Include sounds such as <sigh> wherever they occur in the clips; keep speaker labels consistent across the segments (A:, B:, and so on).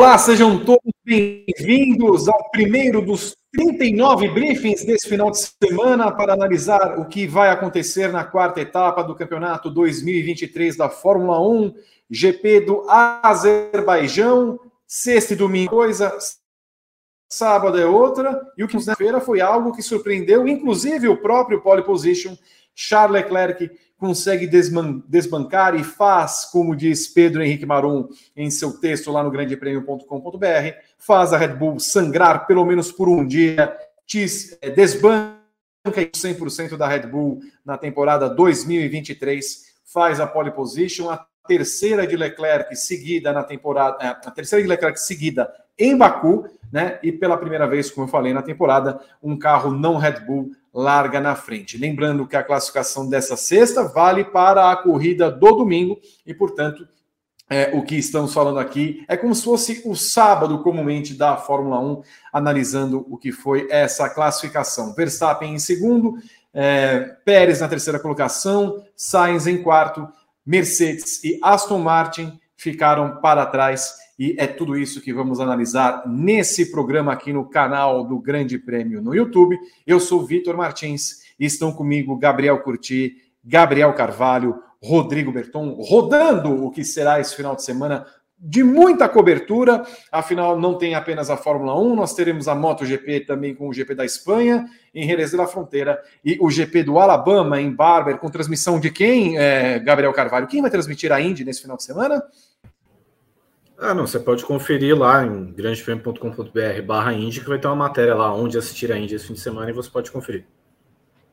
A: Olá, sejam todos bem-vindos ao primeiro dos 39 briefings desse final de semana para analisar o que vai acontecer na quarta etapa do campeonato 2023 da Fórmula 1, GP do Azerbaijão, sexta e domingo coisa, sábado é outra, e o que na feira foi algo que surpreendeu, inclusive o próprio pole position, Charles Leclerc, consegue desbancar e faz, como diz Pedro Henrique Marum em seu texto lá no grandepremio.com.br, faz a Red Bull sangrar pelo menos por um dia, é, desbanca 100% da Red Bull na temporada 2023, faz a pole position, a terceira de Leclerc seguida na temporada, é, a terceira de Leclerc seguida em Baku, né? E pela primeira vez, como eu falei na temporada, um carro não Red Bull larga na frente. Lembrando que a classificação dessa sexta vale para a corrida do domingo e, portanto, é, o que estamos falando aqui é como se fosse o sábado comumente da Fórmula 1, analisando o que foi essa classificação. Verstappen em segundo, é, Pérez na terceira colocação, Sainz em quarto, Mercedes e Aston Martin ficaram para trás e é tudo isso que vamos analisar nesse programa aqui no canal do Grande Prêmio no YouTube. Eu sou Vitor Martins e estão comigo Gabriel Curti, Gabriel Carvalho, Rodrigo Berton, rodando o que será esse final de semana de muita cobertura. Afinal, não tem apenas a Fórmula 1, nós teremos a MotoGP também com o GP da Espanha, em Jerez de la Fronteira, e o GP do Alabama, em Barber, com transmissão de quem, é, Gabriel Carvalho? Quem vai transmitir a Indy nesse final de semana?
B: Ah, não, você pode conferir lá em grandepremio.com.br barra Indy, que vai ter uma matéria lá onde assistir a Indy esse fim de semana e você pode conferir.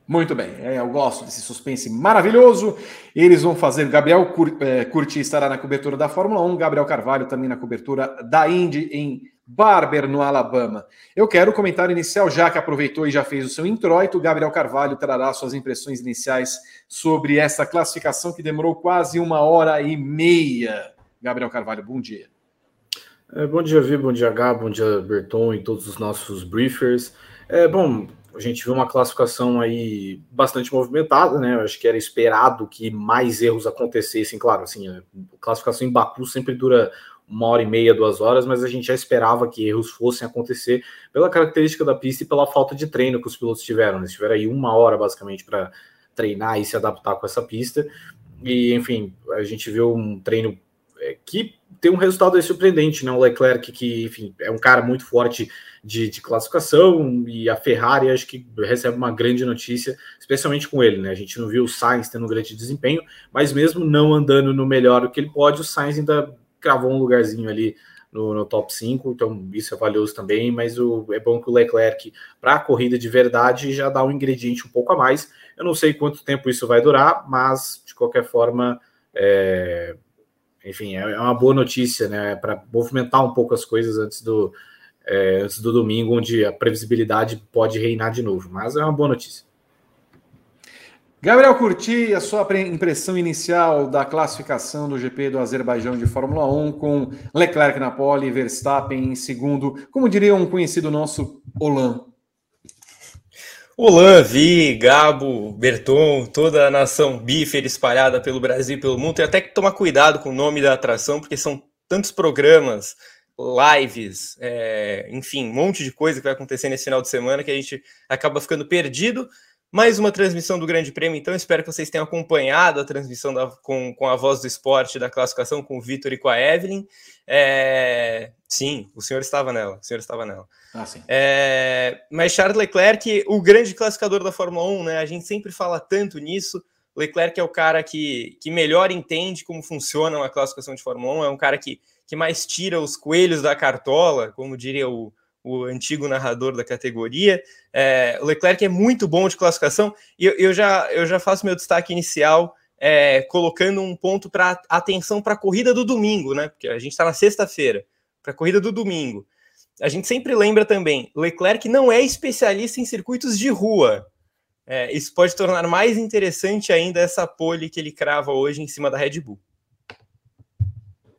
A: Muito bem, é, eu gosto desse suspense maravilhoso. Eles vão fazer. Gabriel é, Curti estará na cobertura da Fórmula 1, Gabriel Carvalho também na cobertura da Indy em Barber, no Alabama. Eu quero o comentário inicial, já que aproveitou e já fez o seu introito. Gabriel Carvalho trará suas impressões iniciais sobre essa classificação que demorou quase uma hora e meia. Gabriel Carvalho, bom dia.
B: É, bom dia, Vi, bom dia, H, bom dia, Berton e todos os nossos briefers. É, bom, a gente viu uma classificação aí bastante movimentada, né? Eu acho que era esperado que mais erros acontecessem. Claro, assim, a classificação em Baku sempre dura uma hora e meia, duas horas, mas a gente já esperava que erros fossem acontecer pela característica da pista e pela falta de treino que os pilotos tiveram. Né? Eles tiveram aí uma hora basicamente para treinar e se adaptar com essa pista. E, enfim, a gente viu um treino é, que tem um resultado surpreendente, né? O Leclerc, que, enfim, é um cara muito forte de, de, classificação, e a Ferrari acho que recebe uma grande notícia, especialmente com ele, né? A gente não viu o Sainz tendo um grande desempenho, mas mesmo não andando no melhor do que ele pode, o Sainz ainda cravou um lugarzinho ali no, no top 5, então isso é valioso também, mas o, é bom que o Leclerc, para a corrida de verdade, já dá um ingrediente um pouco a mais. Eu não sei quanto tempo isso vai durar, mas de qualquer forma. É, enfim, é, é uma boa notícia, né? Para movimentar um pouco as coisas antes do, é, antes do domingo, onde a previsibilidade pode reinar de novo. Mas é uma boa notícia.
A: Gabriel Curti, a sua impressão inicial da classificação do GP do Azerbaijão de Fórmula 1, com Leclerc na pole, Verstappen em segundo, como diria um conhecido nosso, Olan.
C: Olá, Vi, Gabo, Berton, toda a nação bífer espalhada pelo Brasil e pelo mundo. Tem até que tomar cuidado com o nome da atração, porque são tantos programas, lives, é, enfim, um monte de coisa que vai acontecer nesse final de semana que a gente acaba ficando perdido. Mais uma transmissão do Grande Prêmio, então espero que vocês tenham acompanhado a transmissão da, com, com a voz do esporte da classificação com o Vitor e com a Evelyn. É, sim, o senhor estava nela, o senhor estava nela. Ah, sim. É, mas Charles Leclerc, o grande classificador da Fórmula 1, né? A gente sempre fala tanto nisso. Leclerc é o cara que, que melhor entende como funciona uma classificação de Fórmula 1, é um cara que, que mais tira os coelhos da cartola, como diria o, o antigo narrador da categoria. É, o Leclerc é muito bom de classificação e eu, eu, já, eu já faço meu destaque inicial é, colocando um ponto para atenção para a corrida do domingo, né? Porque a gente está na sexta-feira, para a corrida do domingo. A gente sempre lembra também, Leclerc não é especialista em circuitos de rua. É, isso pode tornar mais interessante ainda essa pole que ele crava hoje em cima da Red Bull.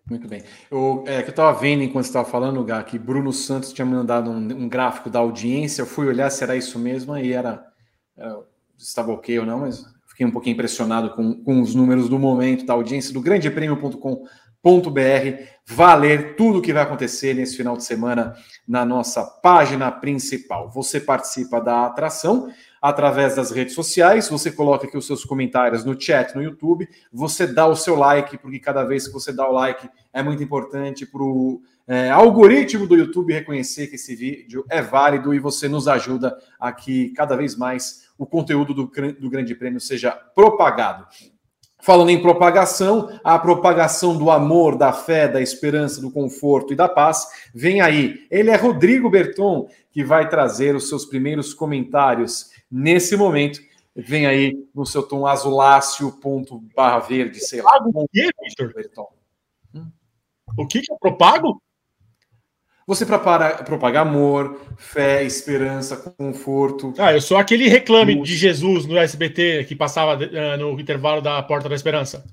A: Muito bem. Eu, é, que eu estava vendo enquanto estava falando, Gá, que Bruno Santos tinha mandado um, um, gráfico da audiência. Eu fui olhar se era isso mesmo e era. era estava ok ou não, mas fiquei um pouquinho impressionado com, com os números do momento da audiência do grandepremio.com.br Vá ler tudo o que vai acontecer nesse final de semana na nossa página principal. Você participa da atração através das redes sociais, você coloca aqui os seus comentários no chat no YouTube, você dá o seu like, porque cada vez que você dá o like é muito importante para o é, algoritmo do YouTube reconhecer que esse vídeo é válido e você nos ajuda a que cada vez mais o conteúdo do, do Grande Prêmio seja propagado. Falando em propagação, a propagação do amor, da fé, da esperança, do conforto e da paz vem aí. Ele é Rodrigo Berton, que vai trazer os seus primeiros comentários nesse momento. Vem aí no seu tom azuláceo, ponto barra verde, sei lá. O que, Victor?
D: Berton. O que, é propago?
A: Você prepara, propaga amor, fé, esperança, conforto.
D: Ah, eu sou aquele reclame de Jesus no SBT que passava uh, no intervalo da Porta da Esperança.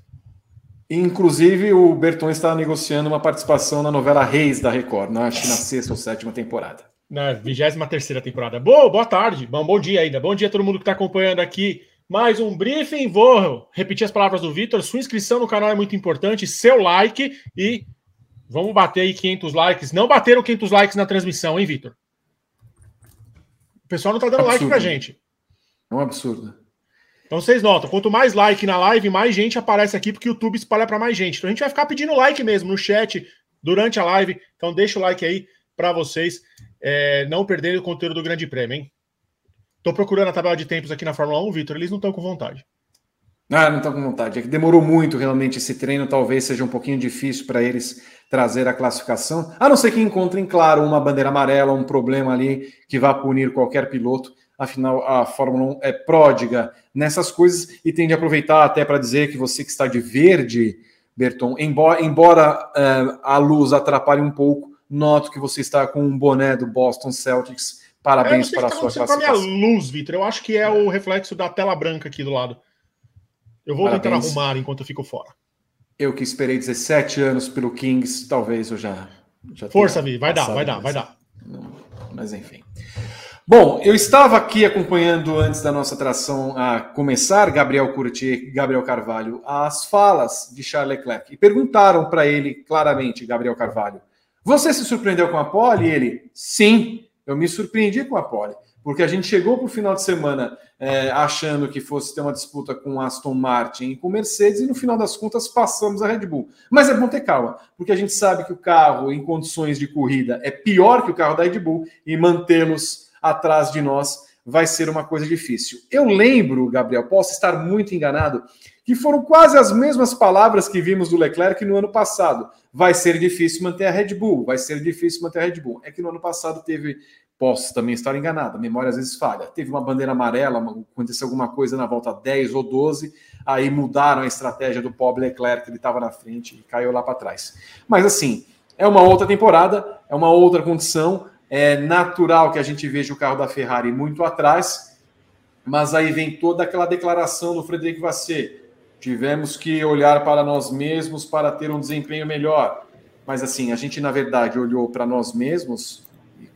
A: Inclusive, o Berton está negociando uma participação na novela Reis da Record, na, acho que na sexta ou sétima temporada.
D: Na vigésima terceira temporada. Boa, boa tarde, bom, bom dia ainda. Bom dia a todo mundo que está acompanhando aqui. Mais um briefing. Vou repetir as palavras do Vitor. Sua inscrição no canal é muito importante, seu like e Vamos bater aí 500 likes. Não bateram 500 likes na transmissão, hein, Vitor? O pessoal não tá dando absurdo. like pra gente.
A: É um absurdo.
D: Então vocês notam, quanto mais like na live, mais gente aparece aqui, porque o YouTube espalha para mais gente. Então a gente vai ficar pedindo like mesmo no chat, durante a live. Então deixa o like aí para vocês é, não perderem o conteúdo do Grande Prêmio, hein? Tô procurando a tabela de tempos aqui na Fórmula 1, Vitor, eles não estão com vontade.
A: Ah, não estão com vontade. É que demorou muito realmente esse treino, talvez seja um pouquinho difícil para eles trazer a classificação, a não ser que encontrem, claro, uma bandeira amarela, um problema ali que vá punir qualquer piloto. Afinal, a Fórmula 1 é pródiga nessas coisas e tende a aproveitar até para dizer que você que está de verde, Berton, embora, embora uh, a luz atrapalhe um pouco, noto que você está com um boné do Boston Celtics. Parabéns para a sua classificação. Com a
D: minha luz, Vitor, eu acho que é o reflexo da tela branca aqui do lado. Eu vou Parabéns. tentar arrumar enquanto eu fico fora.
A: Eu que esperei 17 anos pelo Kings, talvez eu já.
D: já Força, Vi, vai dar, vai dar, vai dar.
A: Mas enfim. Bom, eu estava aqui acompanhando antes da nossa atração a começar, Gabriel Curti Gabriel Carvalho, as falas de Charles Leclerc. E perguntaram para ele claramente, Gabriel Carvalho, você se surpreendeu com a pole? E ele, sim, eu me surpreendi com a pole porque a gente chegou para o final de semana é, achando que fosse ter uma disputa com Aston Martin e com Mercedes, e no final das contas passamos a Red Bull. Mas é bom ter calma, porque a gente sabe que o carro em condições de corrida é pior que o carro da Red Bull e mantê-los atrás de nós vai ser uma coisa difícil. Eu lembro, Gabriel, posso estar muito enganado, que foram quase as mesmas palavras que vimos do Leclerc no ano passado. Vai ser difícil manter a Red Bull, vai ser difícil manter a Red Bull. É que no ano passado teve Posso também estar enganado, a memória às vezes falha. Teve uma bandeira amarela, aconteceu alguma coisa na volta 10 ou 12, aí mudaram a estratégia do pobre Leclerc, que ele estava na frente e caiu lá para trás. Mas assim, é uma outra temporada, é uma outra condição, é natural que a gente veja o carro da Ferrari muito atrás, mas aí vem toda aquela declaração do Frederico Vasseur. Tivemos que olhar para nós mesmos para ter um desempenho melhor. Mas assim, a gente na verdade olhou para nós mesmos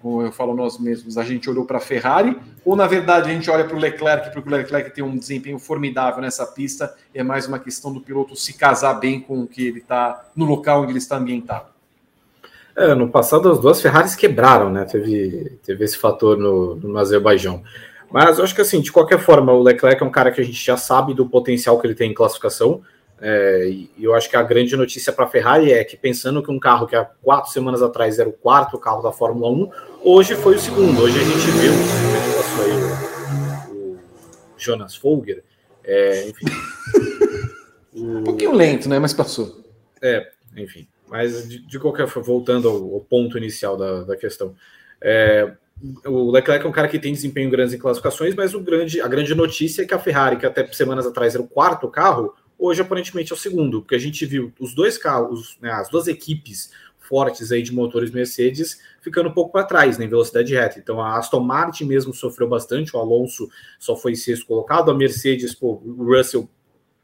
A: como eu falo nós mesmos, a gente olhou para a Ferrari, ou na verdade a gente olha para o Leclerc, porque o Leclerc tem um desempenho formidável nessa pista, é mais uma questão do piloto se casar bem com o que ele está, no local onde ele está ambientado.
B: É, no passado as duas Ferraris quebraram, né? Teve, teve esse fator no, no Azerbaijão. Mas eu acho que assim, de qualquer forma, o Leclerc é um cara que a gente já sabe do potencial que ele tem em classificação. É, e eu acho que a grande notícia para a Ferrari é que, pensando que um carro que há quatro semanas atrás era o quarto carro da Fórmula 1, hoje foi o segundo. Hoje a gente viu, o, o Jonas Folger, é, enfim. <laughs>
A: um pouquinho lento, né? Mas passou.
B: É, enfim. Mas de, de qualquer forma, voltando ao, ao, ponto inicial da, da questão. É, o Leclerc é um cara que tem desempenho grande em classificações, mas o grande, a grande notícia é que a Ferrari, que até semanas atrás era o quarto carro, hoje aparentemente é o segundo, porque a gente viu os dois carros, né, as duas equipes fortes aí de motores Mercedes ficando um pouco para trás né, em velocidade reta. Então a Aston Martin mesmo sofreu bastante, o Alonso só foi sexto colocado, a Mercedes, pô, o Russell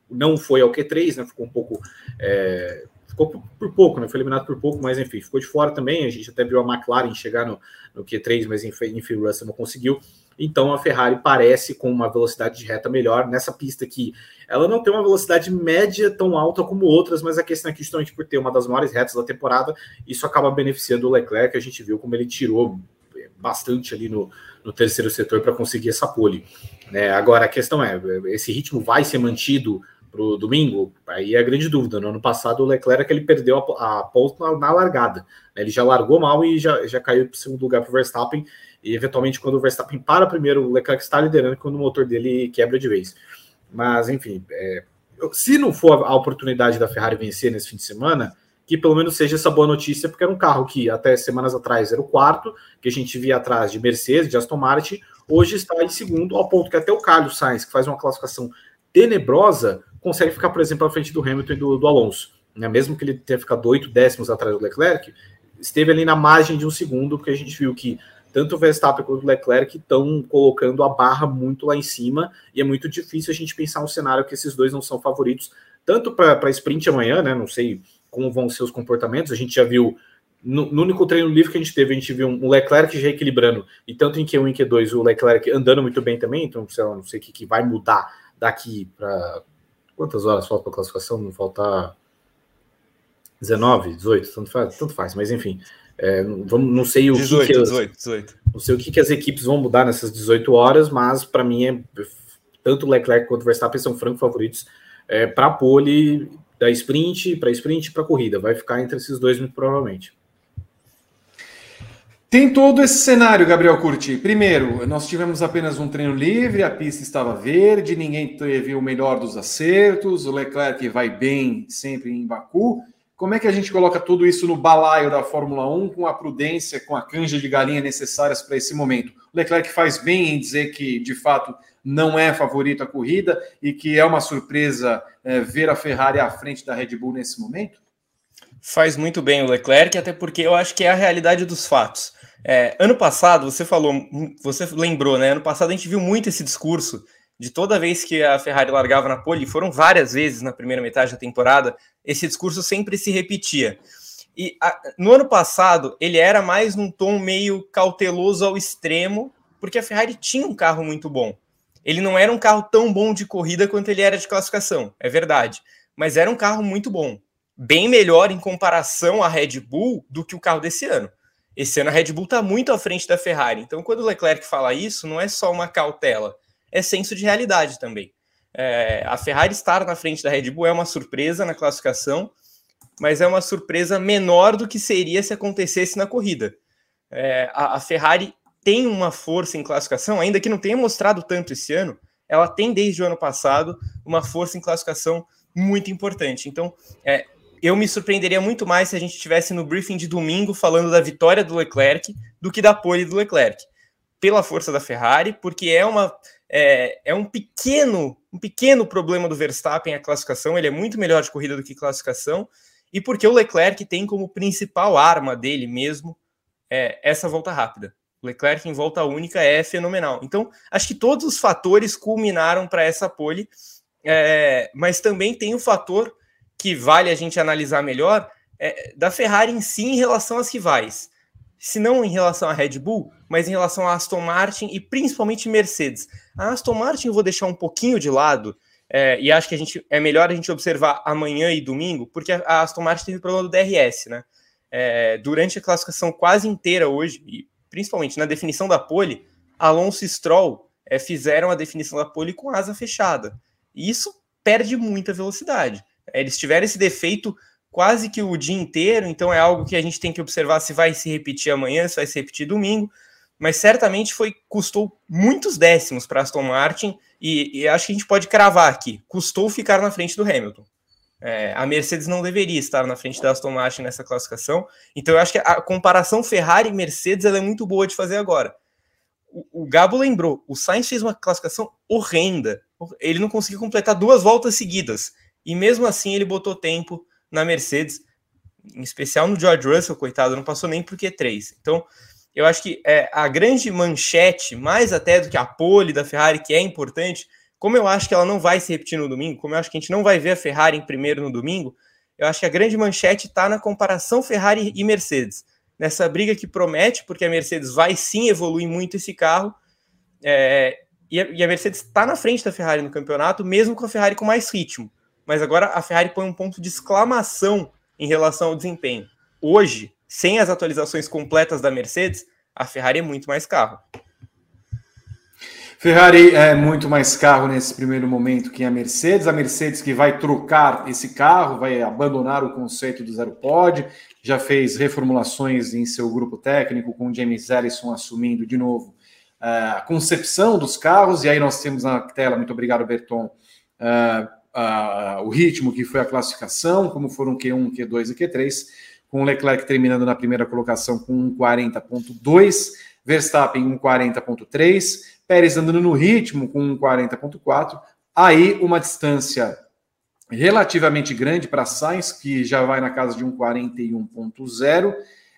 B: não foi ao Q3, né, ficou um pouco. É, ficou por, pouco, né, foi eliminado por pouco, mas enfim, ficou de fora também. A gente até viu a McLaren chegar no, no Q3, mas enfim, Russell não conseguiu. Então a Ferrari parece com uma velocidade de reta melhor nessa pista que ela não tem uma velocidade média tão alta como outras, mas a questão é que justamente por ter uma das maiores retas da temporada, isso acaba beneficiando o Leclerc, a gente viu como ele tirou bastante ali no, no terceiro setor para conseguir essa pole. É, agora a questão é, esse ritmo vai ser mantido para o domingo? Aí é a grande dúvida. No ano passado, o Leclerc ele perdeu a, a ponta na, na, largada. Né? Ele já largou mal e já, já caiu para o segundo lugar para o Verstappen. E eventualmente, quando o Verstappen para primeiro, o Leclerc está liderando quando o motor dele quebra de vez. Mas, enfim, é, se não for a oportunidade da Ferrari vencer nesse fim de semana, que pelo menos seja essa boa notícia, porque era um carro que até semanas atrás era o quarto, que a gente via atrás de Mercedes, de Aston Martin, hoje está em segundo, ao ponto que até o Carlos Sainz, que faz uma classificação tenebrosa, consegue ficar, por exemplo, à frente do Hamilton e do, do Alonso. Né? Mesmo que ele tenha ficado oito décimos atrás do Leclerc, esteve ali na margem de um segundo, porque a gente viu que tanto o Verstappen quanto o Leclerc estão colocando a barra muito lá em cima, e é muito difícil a gente pensar um cenário que esses dois não são favoritos, tanto para sprint amanhã, né? Não sei como vão ser os comportamentos, a gente já viu. No, no, único treino livre que a gente teve, a gente viu um Leclerc já equilibrando, e tanto em Q1 e Q2 o Leclerc andando muito bem também, então sei lá, não sei o que, que vai mudar daqui para Quantas horas falta para a classificação? Não falta 19, 18, tanto faz, tanto faz mas enfim. É, vamos, não sei o 18, que, que 18, 18. Não sei o que, que as equipes vão mudar nessas 18 horas, mas para mim é tanto o Leclerc quanto o Verstappen são franco favoritos é, para a pole da sprint, para sprint e para corrida. Vai ficar entre esses dois, muito provavelmente.
A: Tem todo esse cenário, Gabriel Curti. Primeiro, nós tivemos apenas um treino livre, a pista estava verde, ninguém teve o melhor dos acertos, o Leclerc vai bem sempre em Baku. Como é que a gente coloca tudo isso no balaio da Fórmula 1 com a prudência, com a canja de galinha necessárias para esse momento? O Leclerc faz bem em dizer que, de fato, não é favorito a corrida e que é uma surpresa é, ver a Ferrari à frente da Red Bull nesse momento?
C: Faz muito bem o Leclerc, até porque eu acho que é a realidade dos fatos. É, ano passado, você falou, você lembrou, né? Ano passado a gente viu muito esse discurso de toda vez que a Ferrari largava na pole, foram várias vezes na primeira metade da temporada, esse discurso sempre se repetia. E a, no ano passado, ele era mais num tom meio cauteloso ao extremo, porque a Ferrari tinha um carro muito bom. Ele não era um carro tão bom de corrida quanto ele era de classificação, é verdade, mas era um carro muito bom bem melhor em comparação à Red Bull do que o carro desse ano. Esse ano a Red Bull está muito à frente da Ferrari. Então, quando o Leclerc fala isso, não é só uma cautela, é senso de realidade também. É, a Ferrari estar na frente da Red Bull é uma surpresa na classificação, mas é uma surpresa menor do que seria se acontecesse na corrida. É, a, a Ferrari tem uma força em classificação, ainda que não tenha mostrado tanto esse ano, ela tem desde o ano passado uma força em classificação muito importante. Então, é, eu me surpreenderia muito mais se a gente estivesse no briefing de domingo falando da vitória do Leclerc do que da pole do Leclerc. Pela força da Ferrari, porque é uma é, é um pequeno um pequeno problema do Verstappen a classificação, ele é muito melhor de corrida do que classificação, e porque o Leclerc tem como principal arma dele mesmo é, essa volta rápida. O Leclerc em volta única é fenomenal. Então, acho que todos os fatores culminaram para essa pole, é, mas também tem o fator que vale a gente analisar melhor é da Ferrari em si em relação às rivais. Se não em relação à Red Bull, mas em relação à Aston Martin e principalmente Mercedes. A Aston Martin eu vou deixar um pouquinho de lado, é, e acho que a gente é melhor a gente observar amanhã e domingo, porque a Aston Martin teve problema do DRS, né? É, durante a classificação quase inteira hoje, e principalmente na definição da pole, Alonso e Stroll é, fizeram a definição da pole com asa fechada. E isso perde muita velocidade. Eles tiveram esse defeito quase que o dia inteiro, então é algo que a gente tem que observar se vai se repetir amanhã, se vai se repetir domingo, mas certamente foi custou muitos décimos para Aston Martin e, e, acho que a gente pode cravar aqui, custou ficar na frente do Hamilton. É, a Mercedes não deveria estar na frente da Aston Martin nessa classificação, então eu acho que a comparação Ferrari e Mercedes é muito boa de fazer agora. O, o Gabo lembrou, o Sainz fez uma classificação horrenda, ele não conseguiu completar duas voltas seguidas e mesmo assim ele botou tempo na Mercedes, em especial no George Russell, coitado, não passou nem por Q3. Então, eu acho que é, a grande manchete, mais até do que a pole da Ferrari, que é importante, como eu acho que ela não vai se repetir no domingo, como eu acho que a gente não vai ver a Ferrari em primeiro no domingo, eu acho que a grande manchete está na comparação Ferrari e Mercedes. Nessa briga que promete, porque a Mercedes vai sim evoluir muito esse carro, É, e, a, e a Mercedes está na frente da Ferrari no campeonato, mesmo com a Ferrari com mais ritmo. Mas agora a Ferrari põe um ponto de exclamação em relação ao desempenho. Hoje, sem as atualizações completas da Mercedes, a Ferrari é muito mais carro.
A: Ferrari é muito mais carro nesse primeiro momento que a Mercedes. A Mercedes que vai trocar esse carro, vai abandonar o conceito do zero pod, já fez reformulações em seu grupo técnico, com James Ellison assumindo de novo é, a concepção dos carros. E aí nós temos na tela, muito obrigado, Berton, uh, uh, o ritmo que foi a classificação, como foram Q1, Q2 e Q3, com Leclerc terminando na primeira colocação com 1,40,2, Verstappen 1,40,3. Pérez andando no ritmo com 40.4. Aí uma distância relativamente grande para Sainz, que já vai na casa de 1,41.0.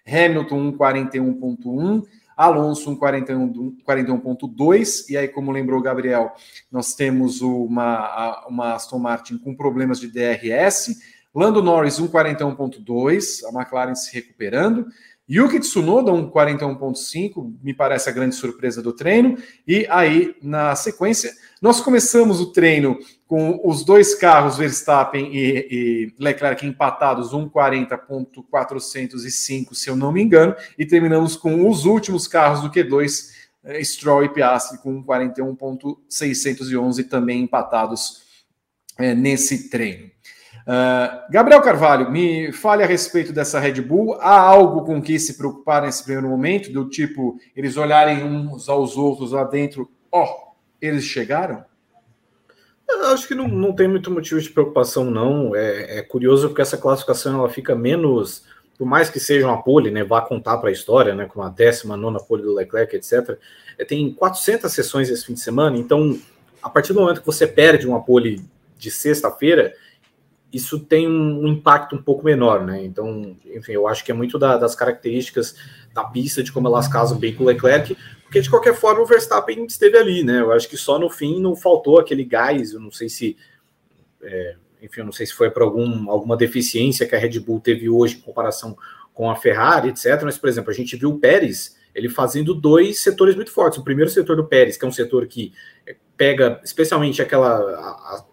A: Hamilton 1,41.1. Alonso 1,41.2. E aí, como lembrou o Gabriel, nós temos uma, uma Aston Martin com problemas de DRS. Lando Norris 1,41.2. A McLaren se recuperando. Yuki Tsunoda, um 41.5, me parece a grande surpresa do treino. E aí, na sequência, nós começamos o treino com os dois carros, Verstappen e, e Leclerc, empatados, um 40.405, se eu não me engano, e terminamos com os últimos carros do Q2, eh, Stroll e Piastri, com 41.611 também empatados é, nesse treino. Uh, Gabriel Carvalho, me fale a respeito dessa Red Bull. Há algo com que se preocupar nesse primeiro momento, do tipo eles olharem uns aos outros lá dentro, ó, oh, eles chegaram?
B: Acho que não, não tem muito motivo de preocupação, não. É, é, curioso porque essa classificação ela fica menos, por mais que seja uma pole, né, vá contar para a história, né, com a décima, nona pole do Leclerc, etc. É, tem 400 sessões esse fim de semana, então a partir do momento que você perde uma pole de sexta-feira, isso tem um impacto um pouco menor, né? Então, enfim, eu acho que é muito da, das características da pista, de como elas casam bem com o Leclerc, porque de qualquer forma o Verstappen esteve ali, né? Eu acho que só no fim não faltou aquele gás, eu não sei se. É, enfim, eu não sei se foi por algum, alguma deficiência que a Red Bull teve hoje em comparação com a Ferrari, etc. Mas, por exemplo, a gente viu o Pérez ele fazendo dois setores muito fortes. O primeiro setor do Pérez, que é um setor que pega especialmente aquela. A,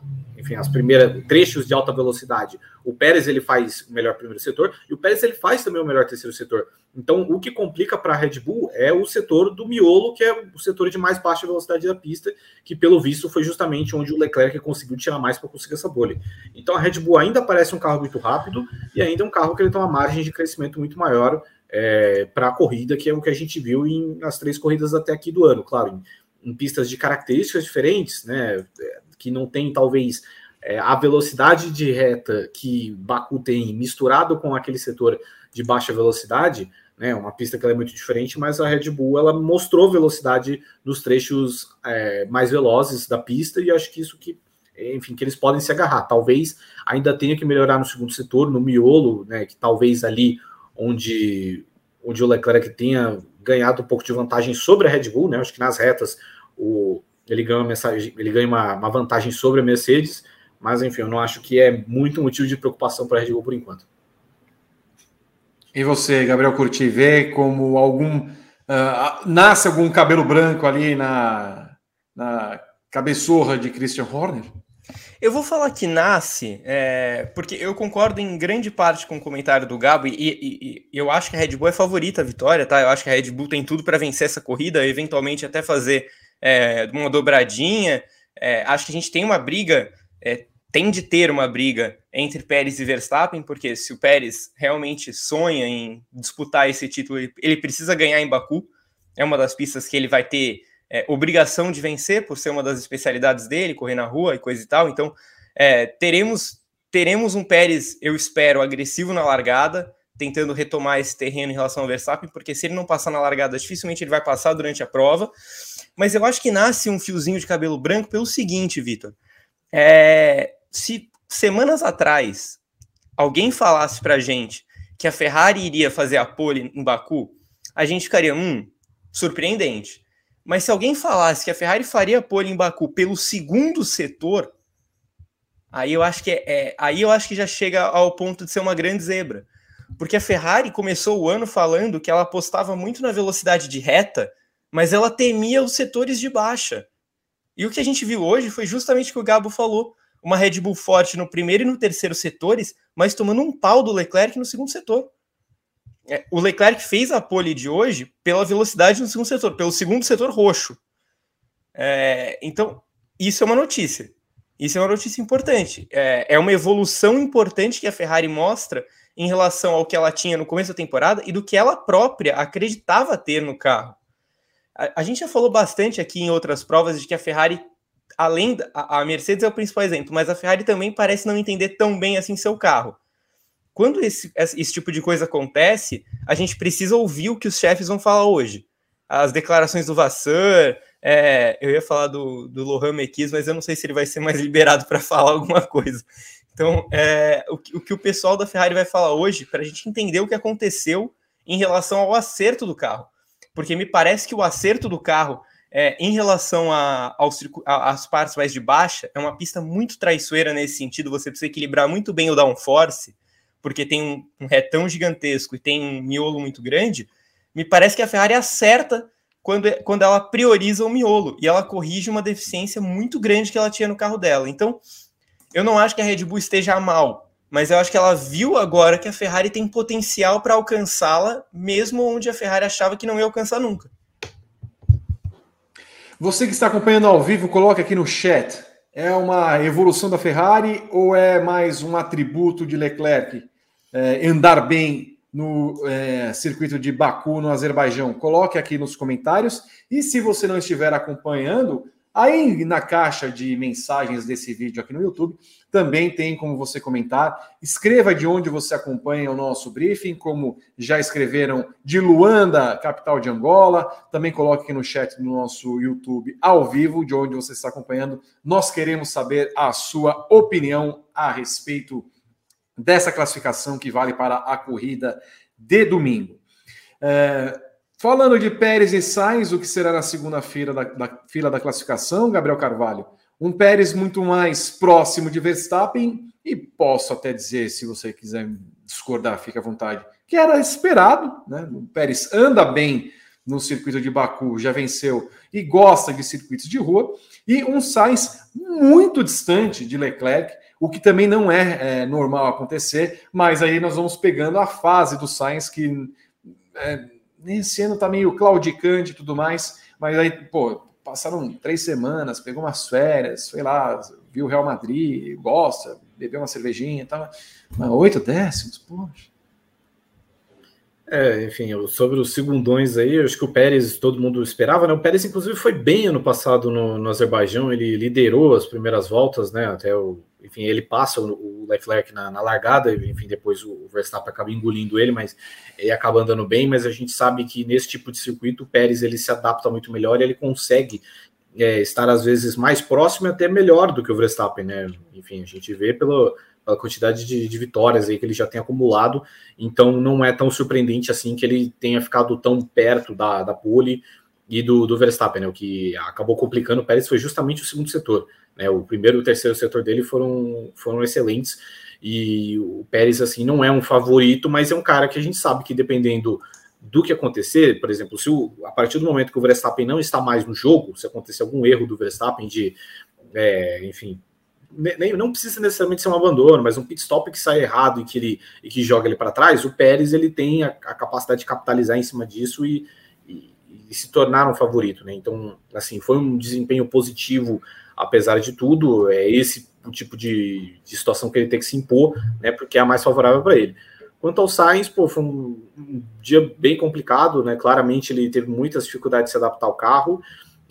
B: enfim, as primeiras trechos de alta velocidade. O Pérez ele faz o melhor primeiro setor e o Pérez ele faz também o melhor terceiro setor. Então, o que complica para a Red Bull é o setor do miolo, que é o setor de mais baixa velocidade da pista, que pelo visto foi justamente onde o Leclerc conseguiu tirar mais para conseguir essa bolha. Então, a Red Bull ainda parece um carro muito rápido e ainda é um carro que ele tem uma margem de crescimento muito maior é, para a corrida, que é o que a gente viu em, nas três corridas até aqui do ano, claro, em, em pistas de características diferentes, né? Que não tem talvez é, a velocidade de reta que Baku tem misturado com aquele setor de baixa velocidade, né, uma pista que é muito diferente, mas a Red Bull ela mostrou velocidade nos trechos é, mais velozes da pista e acho que isso que enfim, que eles podem se agarrar. Talvez ainda tenha que melhorar no segundo setor, no miolo, né, que talvez ali onde, onde o Leclerc tenha ganhado um pouco de vantagem sobre a Red Bull, né, acho que nas retas o, ele ganha, uma, mensagem, ele ganha uma, uma vantagem sobre a Mercedes, mas enfim, eu não acho que é muito motivo de preocupação para a Red Bull por enquanto.
A: E você, Gabriel Curti, vê como algum. Uh, nasce algum cabelo branco ali na, na cabeçorra de Christian Horner?
C: Eu vou falar que nasce, é, porque eu concordo em grande parte com o comentário do Gabo, e, e, e, eu acho que a Red Bull é favorita a vitória, tá? Eu acho que a Red Bull tem tudo para vencer essa corrida, eventualmente até fazer é, uma dobradinha. É, acho que a gente tem uma briga, é, tem de ter uma briga entre Pérez e Verstappen, porque se o Pérez realmente sonha em disputar esse título, ele precisa ganhar em Baku. É uma das pistas que ele vai ter é, obrigação de vencer, por ser uma das especialidades dele, correr na rua e coisa e tal. Então, é, teremos, teremos um Pérez, eu espero, agressivo na largada, tentando retomar esse terreno em relação ao Verstappen, porque se ele não passar na largada, dificilmente ele vai passar durante a prova. Mas eu acho que nasce um fiozinho de cabelo branco pelo seguinte, Vitor. É, se semanas atrás alguém falasse pra gente que a Ferrari iria fazer a pole em Baku, a gente ficaria, hum, surpreendente. Mas se alguém falasse que a Ferrari faria pole em Baku pelo segundo setor, aí eu acho que é, é, aí eu acho que já chega ao ponto de ser uma grande zebra. Porque a Ferrari começou o ano falando que ela apostava muito na velocidade de reta mas ela temia os setores de baixa. E o que a gente viu hoje foi justamente o que o Gabo falou: uma Red Bull forte no primeiro e no terceiro setores, mas tomando um pau do Leclerc no segundo setor. É, o Leclerc fez a pole de hoje pela velocidade no segundo setor, pelo segundo setor roxo. É, então, isso é uma notícia. Isso é uma notícia importante. É, é uma evolução importante que a Ferrari mostra em relação ao que ela tinha no começo da temporada e do que ela própria acreditava ter no carro. A, a gente já falou bastante aqui em outras provas de que a Ferrari, além da a Mercedes é o principal exemplo, mas a Ferrari também parece não entender tão bem assim seu carro. Quando esse, esse tipo de coisa acontece, a gente precisa ouvir o que os chefes vão falar hoje. As declarações do Vasseur, é, eu ia falar do, do Lohan Mequis, mas eu não sei se ele vai ser mais <laughs> liberado para falar alguma coisa. Então, é, o, o, que o pessoal da Ferrari vai falar hoje, para a gente entender o que aconteceu em relação ao acerto do carro. Porque me parece que o acerto do carro é, em relação às partes mais de baixa, é uma pista muito traiçoeira nesse sentido. Você precisa equilibrar muito bem o downforce, porque tem um, um retão gigantesco e tem um miolo muito grande. Me parece que a Ferrari acerta quando, quando ela prioriza o miolo e ela corrige uma deficiência muito grande que ela tinha no carro dela. Então, eu não acho que a Red Bull esteja mal, mas eu acho que ela viu agora que a Ferrari tem potencial para alcançá-la, mesmo onde a Ferrari achava que não ia alcançar nunca.
A: Você que está acompanhando ao vivo, coloque aqui no chat. É uma evolução da Ferrari ou é mais um atributo de Leclerc? É, andar bem no é, circuito de Baku, no Azerbaijão? Coloque aqui nos comentários. E se você não estiver acompanhando, aí na caixa de mensagens desse vídeo aqui no YouTube, também tem como você comentar. Escreva de onde você acompanha o nosso briefing, como já escreveram de Luanda, capital de Angola. Também coloque aqui no chat do nosso YouTube ao vivo, de onde você está acompanhando. Nós queremos saber a sua opinião a respeito dessa classificação que vale para a corrida de domingo. É, falando de Pérez e Sainz, o que será na segunda fila da, da, fila da classificação, Gabriel Carvalho? Um Pérez muito mais próximo de Verstappen, e posso até dizer, se você quiser discordar, fique à vontade, que era esperado, né? O Pérez anda bem no circuito de Baku, já venceu e gosta de circuitos de rua, e um Sainz muito distante de Leclerc, o que também não é, é normal acontecer, mas aí nós vamos pegando a fase do Sainz, que é, nesse ano tá meio claudicante e tudo mais, mas aí, pô, passaram três semanas, pegou umas férias, sei lá, viu o Real Madrid, gosta, bebeu uma cervejinha, tava oito décimos, poxa.
B: É, enfim, sobre os segundões aí, acho que o Pérez todo mundo esperava, né? O Pérez, inclusive, foi bem ano passado no, no Azerbaijão, ele liderou as primeiras voltas, né? Até o. Enfim, ele passa o, o Leclerc na, na, largada, enfim, depois o Verstappen acaba engolindo ele, mas ele acaba andando bem. Mas a gente sabe que nesse tipo de circuito, o Pérez ele se adapta muito melhor e ele consegue é, estar às vezes mais próximo e até melhor do que o Verstappen, né? Enfim, a gente vê pelo a quantidade de, de, vitórias aí que ele já tem acumulado, então não é tão surpreendente assim que ele tenha ficado tão perto da, da pole e do, do Verstappen, né? O que acabou complicando o Pérez foi justamente o segundo setor, né? O primeiro e o terceiro setor dele foram, foram excelentes, e o Pérez, assim, não é um favorito, mas é um cara que a gente sabe que dependendo do que acontecer, por exemplo, se o, a partir do momento que o Verstappen não está mais no jogo, se acontecer algum erro do Verstappen de, é, enfim, nem, não precisa necessariamente ser um abandono, mas um pit stop que sai errado e que ele e que joga ele para trás, o Pérez ele tem a, a, capacidade de capitalizar em cima disso e, e, e, se tornar um favorito, né? Então, assim, foi um desempenho positivo, apesar de tudo. É esse o tipo de, de situação que ele tem que se impor, né? Porque é a mais favorável para ele. Quanto ao Sainz, pô, foi um, um dia bem complicado, né? Claramente ele teve muitas dificuldades de se adaptar ao carro.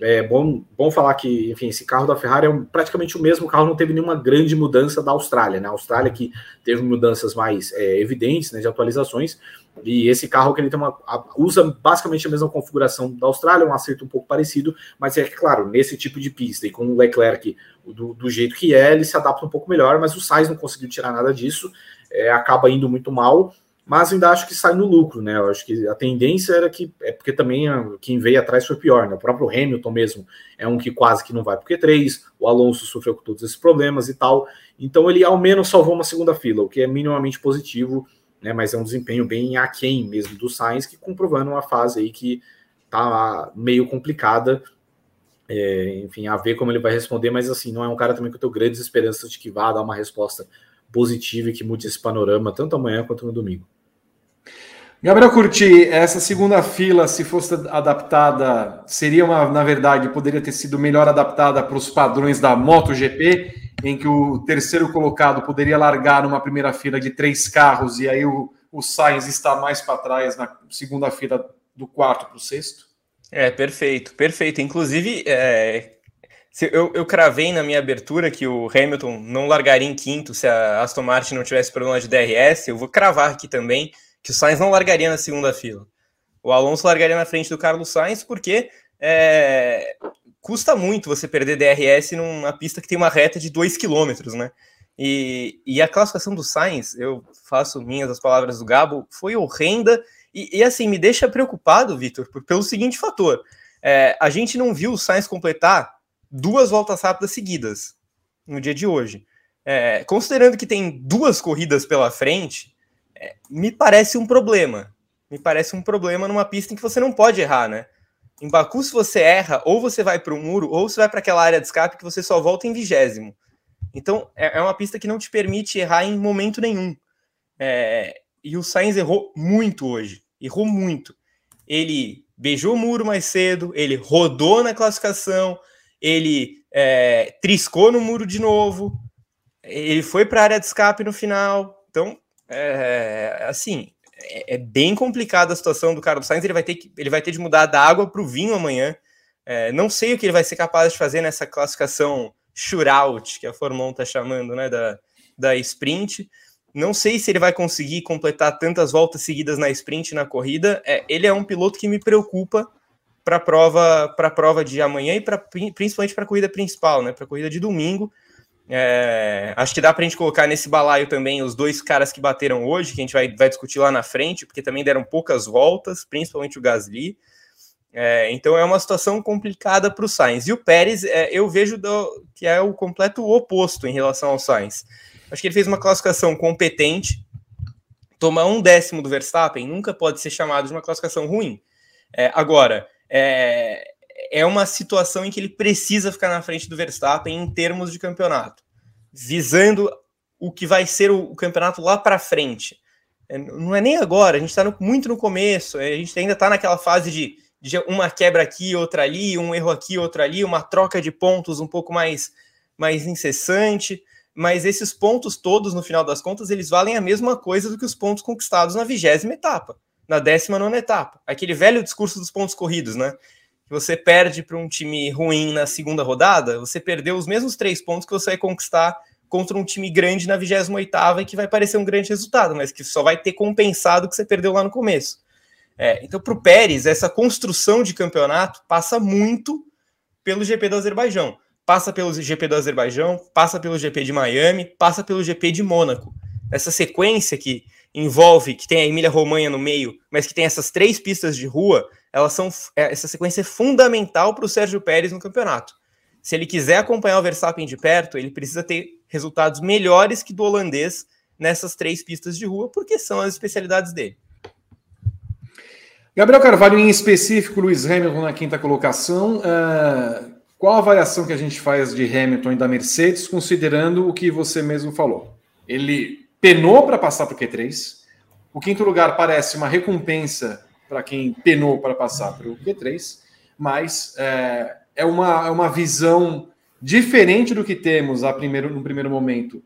B: É bom, bom falar que, enfim, esse carro da Ferrari é praticamente o mesmo carro, não teve nenhuma grande mudança da Austrália, né? A Austrália que teve mudanças mais é, evidentes, né, de atualizações, e esse carro que ele tem uma, usa basicamente a mesma configuração da Austrália, um acerto um pouco parecido, mas é claro, nesse tipo de pista e com o Leclerc do, do jeito que é, ele se adapta um pouco melhor, mas o Sainz não conseguiu tirar nada disso, é, acaba indo muito mal, mas ainda acho que sai no lucro, né? Eu acho que a tendência era que é porque também a, quem veio atrás foi pior, né? O próprio Hamilton mesmo é um que quase que não vai porque três, o Alonso sofreu com todos esses problemas e tal. Então ele ao menos salvou uma segunda fila, o que é minimamente positivo, né? Mas é um desempenho bem aquém mesmo do Sainz, que comprovando uma fase aí que tá meio complicada. É, enfim, a ver como ele vai responder, mas assim, não é um cara também que eu tenho grandes esperanças de que vá dar uma resposta positiva e que mude esse panorama, tanto amanhã quanto no domingo.
A: Gabriel Curti, essa segunda fila, se fosse adaptada, seria uma, na verdade, poderia ter sido melhor adaptada para os padrões da MotoGP, em que o terceiro colocado poderia largar numa primeira fila de três carros e aí o, o Sainz está mais para trás na segunda fila do quarto para o sexto?
C: É, perfeito, perfeito. Inclusive, é, eu, eu cravei na minha abertura que o Hamilton não largaria em quinto se a Aston Martin não tivesse problema de DRS. Eu vou cravar aqui também que o Sainz não largaria na segunda fila. O Alonso largaria na frente do Carlos Sainz porque é, custa muito você perder DRS numa pista que tem uma reta de 2 km, né? E, e, a classificação do Sainz, eu faço minhas as palavras do Gabo, foi horrenda e, e assim, me deixa preocupado, Vitor, pelo seguinte fator. É, a gente não viu o Sainz completar duas voltas rápidas seguidas no dia de hoje. É, considerando que tem duas corridas pela frente, é, me parece um problema. Me parece um problema numa pista em que você não pode errar, né? Em Baku, se você erra, ou você vai para o muro, ou você vai para aquela área de escape que você só volta em vigésimo. Então, é, é uma pista que não te permite errar em momento nenhum. É, e o Sainz errou muito hoje. Errou muito. Ele beijou o muro mais cedo, ele rodou na classificação, ele é, triscou no muro de novo, ele foi para a área de escape no final. Então, é, assim, é, é, bem complicada a situação do Carlos Sainz. Ele vai ter, que, ele vai ter de mudar da água para o vinho amanhã. É, não sei o que ele vai ser capaz de fazer nessa classificação shootout, que a 1 está chamando, né, da, da sprint. Não sei se ele vai conseguir completar tantas voltas seguidas na sprint na corrida. É, ele é um piloto que me preocupa para a prova, para prova de amanhã e pra, principalmente para a corrida principal, né, para a corrida de domingo. É, acho que dá para a gente colocar nesse balaio também os dois caras que bateram hoje, que a gente vai, vai discutir lá na frente, porque também deram poucas voltas, principalmente o Gasly. É, então é uma situação complicada para o Sainz. E o Pérez, é, eu vejo do, que é o completo oposto em relação ao Sainz. Acho que ele fez uma classificação competente. Tomar um décimo do Verstappen nunca pode ser chamado de uma classificação ruim. É, agora, é, é uma situação em que ele precisa ficar na frente do Verstappen em termos de campeonato, visando o que vai ser o, campeonato lá para frente. É, não é nem agora, a gente está muito no começo, a gente ainda está naquela fase de, de, uma quebra aqui, outra ali, um erro aqui, outro ali, uma troca de pontos um pouco mais, mais incessante, mas esses pontos todos, no final das contas, eles valem a mesma coisa do que os pontos conquistados na vigésima etapa, na décima nona etapa. Aquele velho discurso dos pontos corridos, né? Que você perde para um time ruim na segunda rodada, você perdeu os mesmos três pontos que você vai conquistar contra um time grande na 28 e que vai parecer um grande resultado, mas que só vai ter compensado o que você perdeu lá no começo. É, então, para o Pérez, essa construção de campeonato passa muito pelo GP do Azerbaijão. Passa pelo GP do Azerbaijão, passa pelo GP de Miami, passa pelo GP de Mônaco. Essa sequência que envolve, que tem a Emília Romanha no meio, mas que tem essas três pistas de rua, elas são é, essa sequência é fundamental para o Sérgio Pérez no campeonato. Se ele quiser acompanhar o Verstappen de perto, ele precisa ter resultados melhores que do holandês nessas três pistas de rua, porque são as especialidades dele.
A: Gabriel Carvalho, em específico, Luiz Hamilton na quinta colocação. Uh, qual a avaliação que a gente faz de Hamilton e da Mercedes, considerando o que você mesmo falou? Ele penou para passar para o Q3. O quinto lugar parece uma recompensa para quem penou para passar para o Q3, mas é, é, uma, é uma visão diferente do que temos a primeiro, no primeiro momento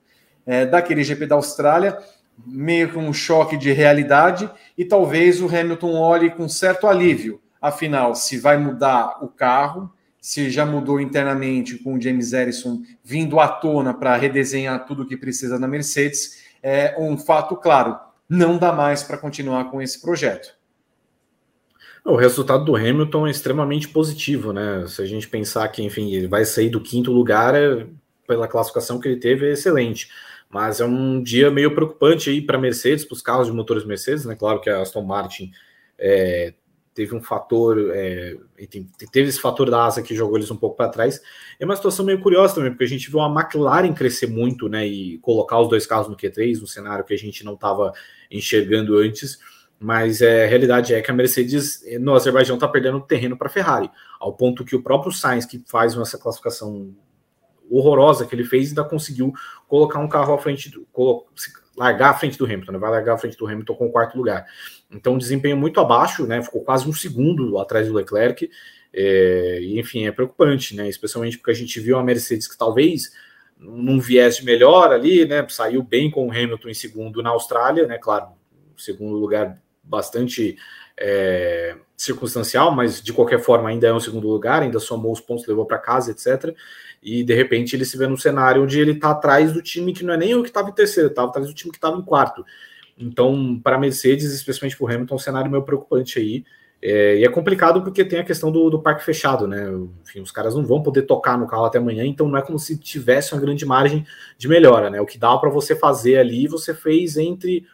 A: é, daquele GP da Austrália, meio que um choque de realidade, e talvez o Hamilton olhe com certo alívio. Afinal, se vai mudar o carro, se já mudou internamente com o James Harrison vindo à tona para redesenhar tudo o que precisa na Mercedes, é um fato claro. Não dá mais para continuar com esse projeto.
B: O resultado do Hamilton é extremamente positivo, né? Se a gente pensar que, enfim, ele vai sair do quinto lugar é, pela classificação que ele teve, é excelente. Mas é um dia meio preocupante aí para Mercedes, para os carros de motores Mercedes, né? Claro que a Aston Martin é, teve um fator, é, teve esse fator da asa que jogou eles um pouco para trás. É uma situação meio curiosa também, porque a gente viu a McLaren crescer muito, né? E colocar os dois carros no Q3, um cenário que a gente não estava enxergando antes. Mas é, a realidade é que a Mercedes no Azerbaijão está perdendo terreno para a Ferrari, ao ponto que o próprio Sainz, que faz essa classificação horrorosa que ele fez, ainda conseguiu colocar um carro à frente, do, largar à frente do Hamilton, né? vai largar à frente do Hamilton com o quarto lugar. Então, um desempenho muito abaixo, né? ficou quase um segundo atrás do Leclerc, é, e enfim, é preocupante, né? especialmente porque a gente viu a Mercedes que talvez num viés melhor ali, né? saiu bem com o Hamilton em segundo na Austrália, né? claro, segundo lugar bastante é, circunstancial, mas de qualquer forma ainda é um segundo lugar, ainda somou os pontos, levou para casa, etc. E de repente ele se vê num cenário onde ele está atrás do time que não é nem o que estava em terceiro, estava atrás do time que estava em quarto. Então, para Mercedes, especialmente para o Hamilton, é um cenário meio preocupante aí. É, e é complicado porque tem a questão do, do, parque fechado, né? Enfim, os caras não vão poder tocar no carro até amanhã, então não é como se tivesse uma grande margem de melhora, né? O que dá para você fazer ali, você fez entre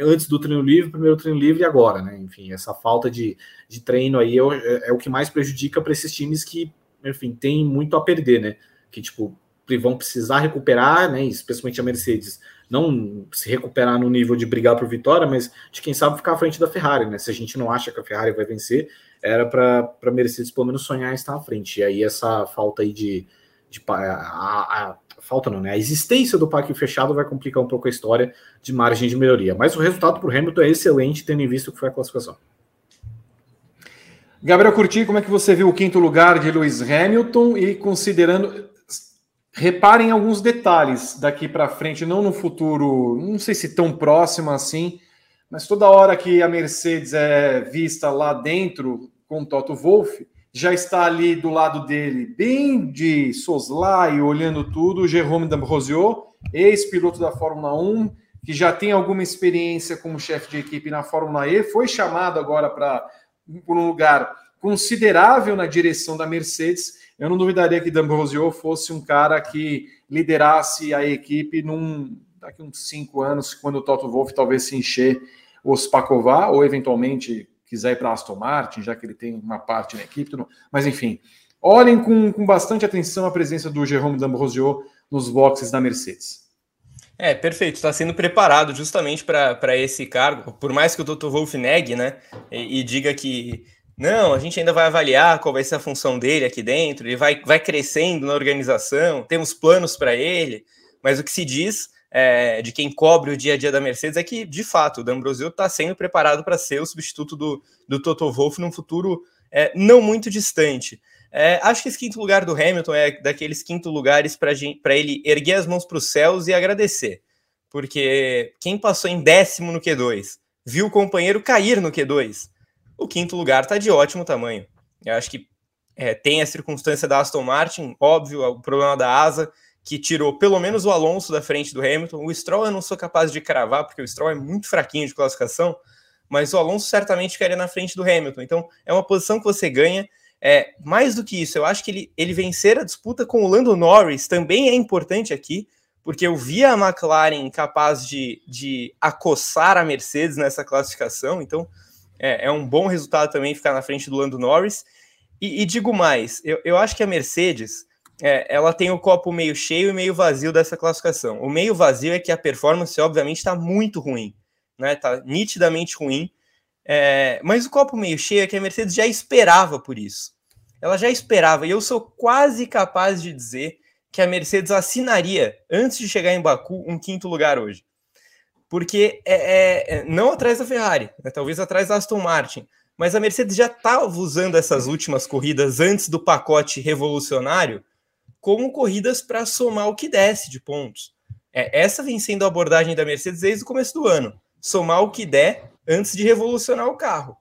B: antes do treino livre, primeiro treino livre e agora, né? Enfim, essa falta de, de treino aí é, é, é o que mais prejudica para esses times que, enfim, tem muito a perder, né? Que, tipo, vão precisar recuperar, né? Especialmente a Mercedes, não se recuperar no nível de brigar por vitória, mas de quem sabe ficar à frente da Ferrari, né? Se a gente não acha que a Ferrari vai vencer, era para a Mercedes pelo menos sonhar estar à frente. E aí essa falta aí de, de a, a, falta não, né? A existência do parque fechado vai complicar um pouco a história de margem de melhoria. Mas o resultado para o Hamilton é excelente, tendo em vista o que foi a classificação.
A: Gabriel Curti, como é que você viu o quinto lugar de Lewis Hamilton e considerando. Reparem alguns detalhes daqui para frente, não no futuro, não sei se tão próximo assim, mas toda hora que a Mercedes é vista lá dentro com o Toto Wolff, já está ali do lado dele, bem de soslaio, olhando tudo, Jerome D'Ambrosio, ex-piloto da Fórmula 1, que já tem alguma experiência como chefe de equipe na Fórmula E, foi chamado agora para um lugar considerável na direção da Mercedes. Eu não duvidaria que D'Ambrosio fosse um cara que liderasse a equipe num daqui uns cinco anos, quando o Toto Wolff talvez se encher os Pacovar, ou eventualmente quiser ir para Aston Martin, já que ele tem uma parte na equipe. Tudo. Mas enfim, olhem com, com bastante atenção a presença do Jerome D'Ambrosio nos boxes da Mercedes.
C: É, perfeito. Está sendo preparado justamente para esse cargo. Por mais que o Dr. Wolff negue, né? E, e, diga que não, a gente ainda vai avaliar qual vai ser a função dele aqui dentro. Ele vai, vai crescendo na organização, temos planos para ele. Mas o que se diz é, de quem cobre o dia a dia da Mercedes é que, de fato, o D'Ambrosio está sendo preparado para ser o substituto do, do Toto Wolff num futuro é, não muito distante. É, acho que esse quinto lugar do Hamilton é daqueles quinto lugares para ele erguer as mãos para os céus e agradecer. Porque quem passou em décimo no Q2 viu o companheiro cair no Q2. O quinto lugar está de ótimo tamanho. Eu acho que é, tem a circunstância da Aston Martin, óbvio, o problema da asa, que tirou pelo menos o Alonso da frente do Hamilton. O Stroll eu não sou capaz de cravar, porque o Stroll é muito fraquinho de classificação, mas o Alonso certamente ficaria na frente do Hamilton. Então é uma posição que você ganha. É, mais do que isso, eu acho que ele, ele vencer a disputa com o Lando Norris também é importante aqui, porque eu vi a McLaren capaz de, de acossar a Mercedes nessa classificação, então é, é um bom resultado também ficar na frente do Lando Norris. E, e digo mais, eu, eu acho que a Mercedes é, ela tem o copo meio cheio e meio vazio dessa classificação. O meio vazio é que a performance, obviamente, está muito ruim, né? Está nitidamente ruim. É, mas o copo meio cheio é que a Mercedes já esperava por isso. Ela já esperava, e eu sou quase capaz de dizer que a Mercedes assinaria, antes de chegar em Baku, um quinto lugar hoje. Porque é, é, é não atrás da Ferrari, né? talvez atrás da Aston Martin, mas a Mercedes já estava usando essas últimas corridas antes do pacote revolucionário como corridas para somar o que desce de pontos. É, essa vem sendo a abordagem da Mercedes desde o começo do ano. Somar o que der antes de revolucionar o carro.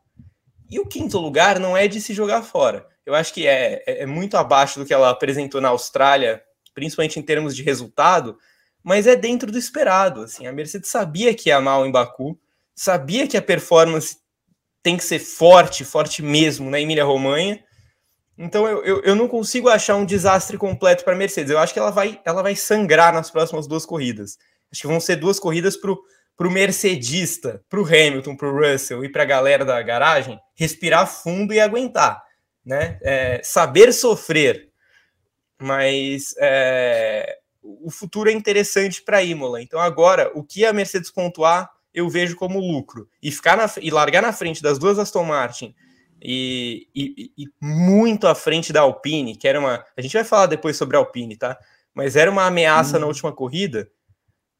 C: E o quinto lugar não é de se jogar fora. Eu acho que é, é, é muito abaixo do que ela apresentou na Austrália, principalmente em termos de resultado, mas é dentro do esperado. Assim, a Mercedes sabia que ia mal em Baku, sabia que a performance tem que ser forte, forte mesmo na Emília-Romanha, então eu, eu, eu, não consigo achar um desastre completo para a Mercedes. Eu acho que ela vai, ela vai sangrar nas próximas duas corridas. Acho que vão ser duas corridas para o mercedista, para o Hamilton, para o Russell e para a galera da garagem respirar fundo e aguentar. Né? É, saber sofrer. Mas é, o futuro é interessante para a Imola. Então agora, o que a Mercedes pontuar eu vejo como lucro. E ficar na, e largar na frente das duas Aston Martin e, e, e, muito à frente da Alpine, que era uma. A gente vai falar depois sobre a Alpine, tá? Mas era uma ameaça hum. na última corrida.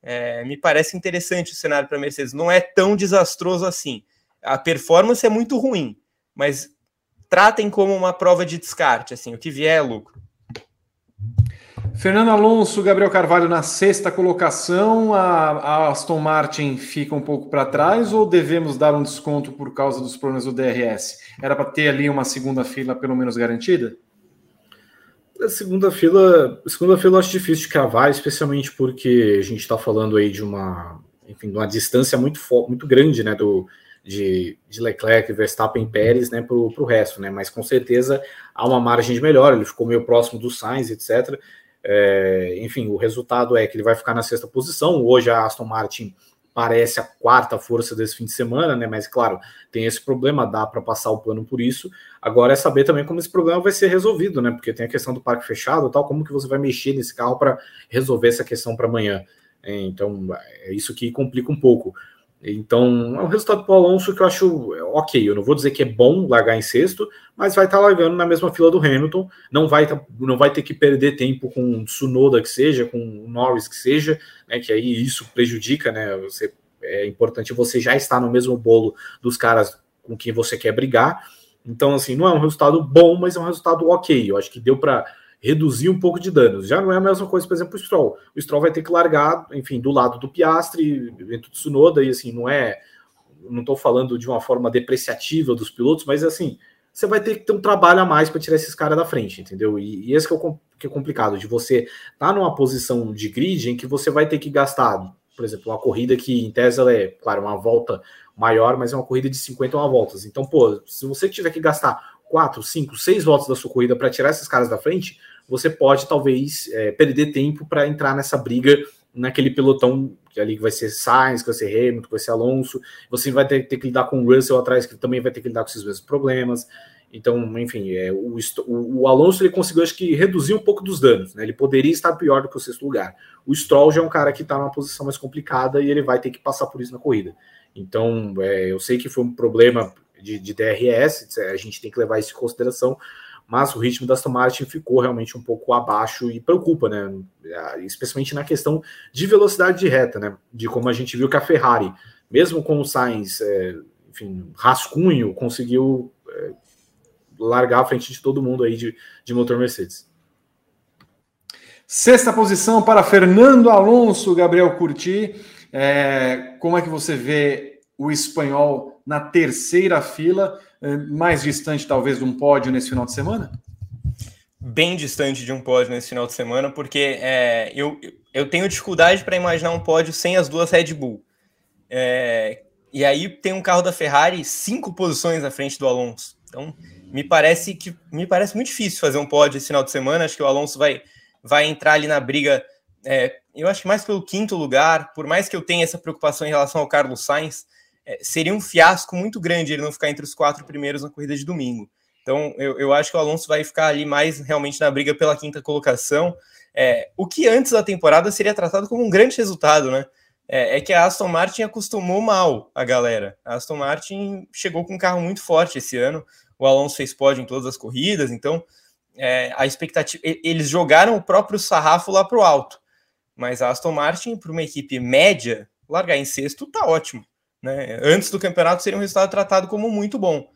C: É, me parece interessante o cenário para a Mercedes. Não é tão desastroso assim. A performance é muito ruim, mas tratem como uma prova de descarte. Assim, o que vier é lucro.
A: Fernando Alonso, Gabriel Carvalho na sexta colocação, a, Aston Martin fica um pouco para trás ou devemos dar um desconto por causa dos problemas do DRS? Era para ter ali uma segunda fila pelo menos garantida?
B: A segunda fila, segunda fila acho difícil de cravar, especialmente porque a gente está falando aí de uma, enfim, de uma distância muito, muito grande, né, do, de, de Leclerc, Verstappen, Pérez, né, para o resto, né, mas com certeza há uma margem de melhor, ele ficou meio próximo do Sainz, etc. É, enfim, o resultado é que ele vai ficar na sexta posição. Hoje a Aston Martin parece a quarta força desse fim de semana, né? Mas claro, tem esse problema, dá para passar o plano por isso. Agora é saber também como esse problema vai ser resolvido, né? Porque tem a questão do parque fechado, tal, como que você vai mexer nesse carro para resolver essa questão para amanhã. É, então é isso que complica um pouco. Então, é um resultado para o Alonso que eu acho ok. Eu não vou dizer que é bom largar em sexto, mas vai estar tá largando na mesma fila do Hamilton. Não vai, tá, não vai ter que perder tempo com Tsunoda que seja, com Norris que seja, né? Que aí isso prejudica, né? Você, é importante você já estar no mesmo bolo dos caras com quem você quer brigar. Então, assim, não é um resultado bom, mas é um resultado ok. Eu acho que deu para reduzir um pouco de danos. Já não é a mesma coisa, por exemplo, o Stroll. O Stroll vai ter que largar, enfim, do lado do Piastre, dentro do Tsunoda, e assim, não é. Não estou falando de uma forma depreciativa dos pilotos, mas assim, você vai ter que ter um trabalho a mais para tirar esses caras da frente, entendeu? E, e esse que é, o, que é complicado, de você estar tá numa posição de grid em que você vai ter que gastar, por exemplo, uma corrida que em tese é, claro, uma volta maior, mas é uma corrida de 51 voltas. Então, pô, se você tiver que gastar 4, 5, 6 voltas da sua corrida para tirar esses caras da frente, você pode talvez é, perder tempo para entrar nessa briga naquele pelotão que ali vai ser Sainz, que vai ser Hamilton, que vai ser Alonso. Você vai ter, ter, que lidar com o Russell atrás, que também vai ter que lidar com esses mesmos problemas. Então, enfim, é, o, o, Alonso ele conseguiu, acho que, reduzir um pouco dos danos. Né? Ele poderia estar pior do que o sexto lugar. O Stroll já é um cara que está numa posição mais complicada e ele vai ter que passar por isso na corrida. Então, é, eu sei que foi um problema de, de DRS, a gente tem que levar isso em consideração, mas o ritmo da Aston Martin ficou realmente um pouco abaixo e preocupa, né? Especialmente na questão de velocidade de reta, né? De como a gente viu que a Ferrari, mesmo com o Sainz, é, enfim, rascunho, conseguiu é, largar à frente de todo mundo aí de, de motor Mercedes.
A: Sexta posição para Fernando Alonso, Gabriel Curti. É, como é que você vê o espanhol na terceira fila? É, mais distante, talvez, de um pódio nesse final de semana?
C: Bem distante de um pódio nesse final de semana, porque é, eu, eu tenho dificuldade para imaginar um pódio sem as duas Red Bull. É, e aí tem um carro da Ferrari cinco posições à frente do Alonso. Então, me parece que me parece muito difícil fazer um pódio esse final de semana. Acho que o Alonso vai, vai entrar ali na briga. É, eu acho que mais pelo quinto lugar, por mais que eu tenha essa preocupação em relação ao Carlos Sainz, seria um fiasco muito grande ele não ficar entre os quatro primeiros na corrida de domingo. Então, eu, eu acho que o Alonso vai ficar ali mais realmente na briga pela quinta colocação. É, o que antes da temporada seria tratado como um grande resultado, né? É, é, que a Aston Martin acostumou mal a galera. A Aston Martin chegou com um carro muito forte esse ano. O Alonso fez pódio em todas as corridas, então é, a expectativa. Eles jogaram o próprio sarrafo lá para o alto. Mas a Aston Martin, para uma equipe média, largar em sexto tá ótimo. Né? Antes do campeonato seria um resultado tratado como muito bom.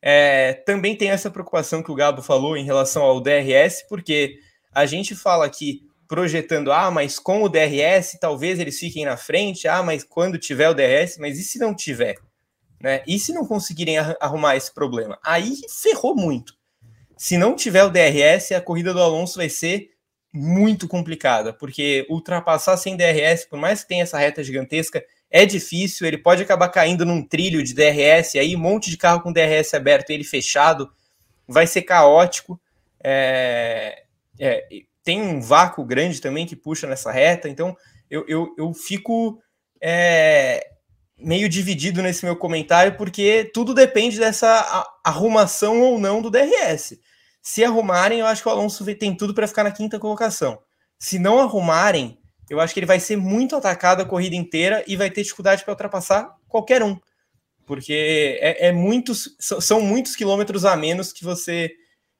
C: É, também tem essa preocupação que o Gabo falou em relação ao DRS, porque a gente fala aqui projetando, ah, mas com o DRS talvez eles fiquem na frente, ah, mas quando tiver o DRS, mas e se não tiver? Né? E se não conseguirem arrumar esse problema? Aí ferrou muito. Se não tiver o DRS, a corrida do Alonso vai ser muito complicada, porque ultrapassar sem DRS, por mais que tenha essa reta gigantesca, é difícil, ele pode acabar caindo num trilho de DRS, aí um monte de carro com DRS aberto, ele fechado, vai ser caótico. É, é, tem um vácuo grande também que puxa nessa reta, então eu, eu, eu fico é, meio dividido nesse meu comentário, porque tudo depende dessa arrumação ou não do DRS. Se arrumarem, eu acho que o Alonso tem tudo para ficar na quinta colocação. Se não arrumarem, eu acho que ele vai ser muito atacado a corrida inteira e vai ter dificuldade para ultrapassar qualquer um. Porque é, é, muitos, são muitos quilômetros a menos que você